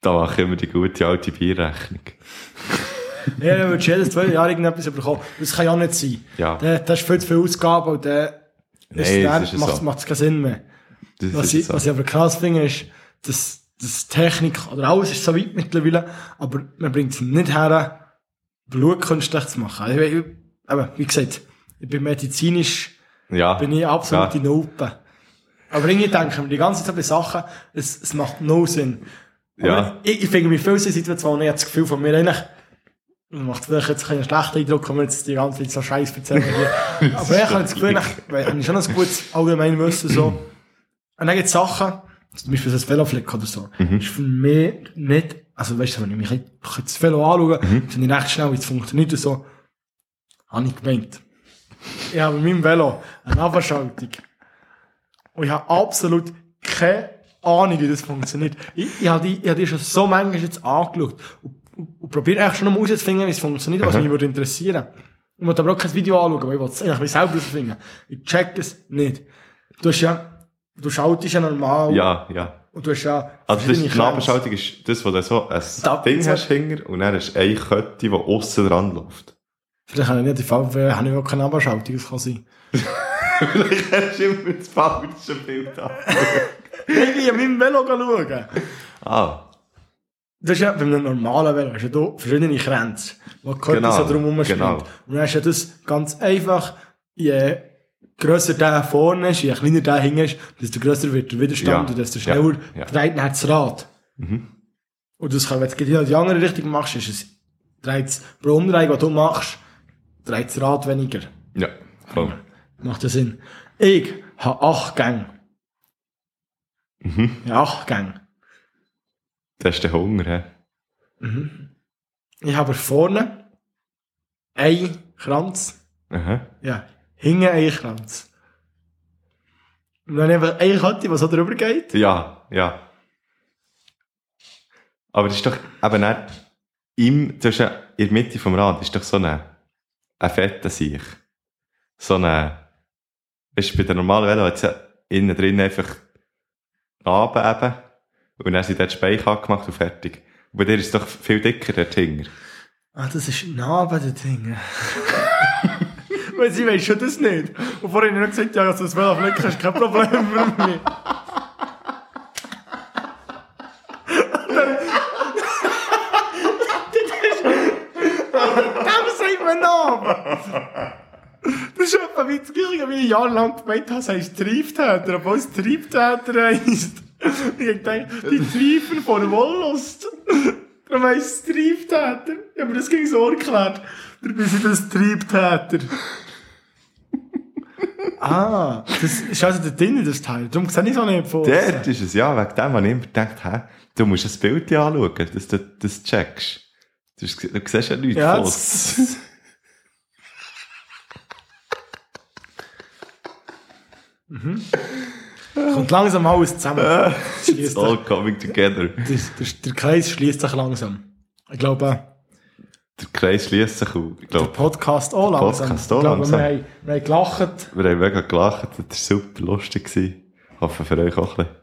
Da mache ich immer die gute alte Bierrechnung. Ja, dann würdest du jedes zweite Jahr irgendetwas bekommen. Das kann ja nicht sein. Ja. Da, da hast du viel zu viel Ausgaben und dann ist ist macht so. es keinen Sinn mehr. Das Was ist ich, so. was ich aber krass finde, ist, dass, dass Technik, oder alles ist so weit mittlerweile, aber man bringt es nicht her, Blut künstlich zu machen. Also, ich, aber, wie gesagt, ich bin medizinisch, ja. bin ich absolut Ja. in Open. Aber irgendwie denke ich mir die ganze Zeit bei Sachen, es, es macht no Sinn. Aber Ja. Ich, ich finde, in vielen Situationen, ich habe das Gefühl von mir eigentlich, macht vielleicht jetzt einen schlechten Eindruck, wenn wir jetzt die ganze Zeit so Scheiß erzählen. Aber ich habe das Gefühl, ich, weil ich habe schon ein gutes Allgemeinwissen, so. Und dann gibt es Sachen, zum Beispiel so ein Velofleck oder so, ist für mich nicht, also weißt du, wenn ich mich ein- das Velo anschaue, finde ich recht schnell, wie es funktioniert und so, habe ich gemeint. Ich habe mit meinem Velo eine Abschaltung. Und ich habe absolut keine Ahnung, wie das funktioniert. Ich, ich habe die, ich habe die schon so manchmal jetzt angeschaut und, und, und probiere eigentlich schon mal herauszufinden, wie es funktioniert, was mich würde interessieren. Ich will aber auch kein Video anschauen, weil ich will es eigentlich selber herausfinden. Ich check es nicht. Du hast ja, du schaltest ja normal. Ja, ja. Und du hast ja Also das, die Nachbeschaltung ist das, wo du so ein Da- Ding hast hinter und dann hast du eine Kette, die aussen dran läuft. Vielleicht habe ich nicht die Fall, habe ich auch keine Abschaltung, das kann sein. Vielleicht hast du immer das falsche Bild an. Ich an meinem Velo schauen. Ah, Das ist ja, bei einem normalen Velo hast du verschiedene Grenzen, wo die Kette Genau, so drumherum springt. genau. Und dann hast du das ganz einfach, je grösser der vorne ist, je kleiner der hinten ist, desto grösser wird der Widerstand Ja, und desto ja, schneller ja. dreht dann das Rad. Mhm. Und das kann, wenn du es in die andere Richtung machst, ist es, dreht es pro Umdrehung, was du machst, dreht das Rad weniger. ja, voll. Macht das Sinn? Ich habe acht Gänge. Mhm. Ja, acht Gänge. Das ist der Hunger, hä? Ich habe vorne einen Kranz. Aha. Ja, hinten einen Kranz. Und dann ich eine Kette, die so drüber geht. Ja, ja. Aber das ist doch eben nicht im, zwischen, in der Mitte vom Rad ist doch so eine, ein fetter Sieg. So eine, weißt du, bei der normalen Velo hat es ja innen drin einfach Raben eben. Und dann sind dort Speich angemacht und fertig. Und bei dir ist es doch viel dicker, der Tinger. Ah, das ist nah bei den Dingen. Weil sie weiß schon das nicht. Und vorhin habe ich noch gesagt, ja, also das Velo flicken ist kein Problem für mich. Das ist etwa wie das Gleiche, wie ich jahrelang gemeint habe, es heisst Triebtäter, obwohl es Triebtäter heisst. Ich gedacht, die Treiben von Wollust. Darum heisst es Triebtäter. Ich habe mir das gegen so erklärt. Dabei sind das Triebtäter. Ah, das ist also da drinnen, das Teil. Darum sehe ich so nicht von Dort ist es, ja, wegen dem habe ich immer gedacht, hä, du musst das Bild ja anschauen, dass du das checkst. Du, du siehst ja nichts Ja, das, mhm. Kommt langsam alles zusammen. Schließt It's all coming together. der, der, der Kreis schließt sich langsam. Ich glaube, Der Kreis schließt sich der glaube, Podcast auch langsam. Podcast auch langsam. Wir, haben, wir haben gelacht. wir haben mega gelacht, das war super lustig. Gewesen. Ich hoffe für euch auch ein bisschen.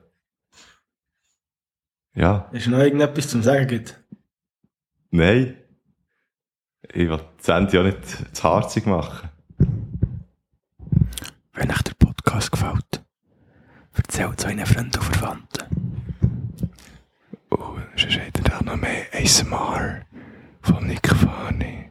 Ja, Ist noch irgendetwas zum Sagen gibt. nein. Ich will die Sendung ja nicht zu harzig machen. Wenn euch der Podcast gefällt, erzählt es euren Freunden und Verwandten. Oh, sonst habt ihr da noch mehr ASMR von Nick Fani.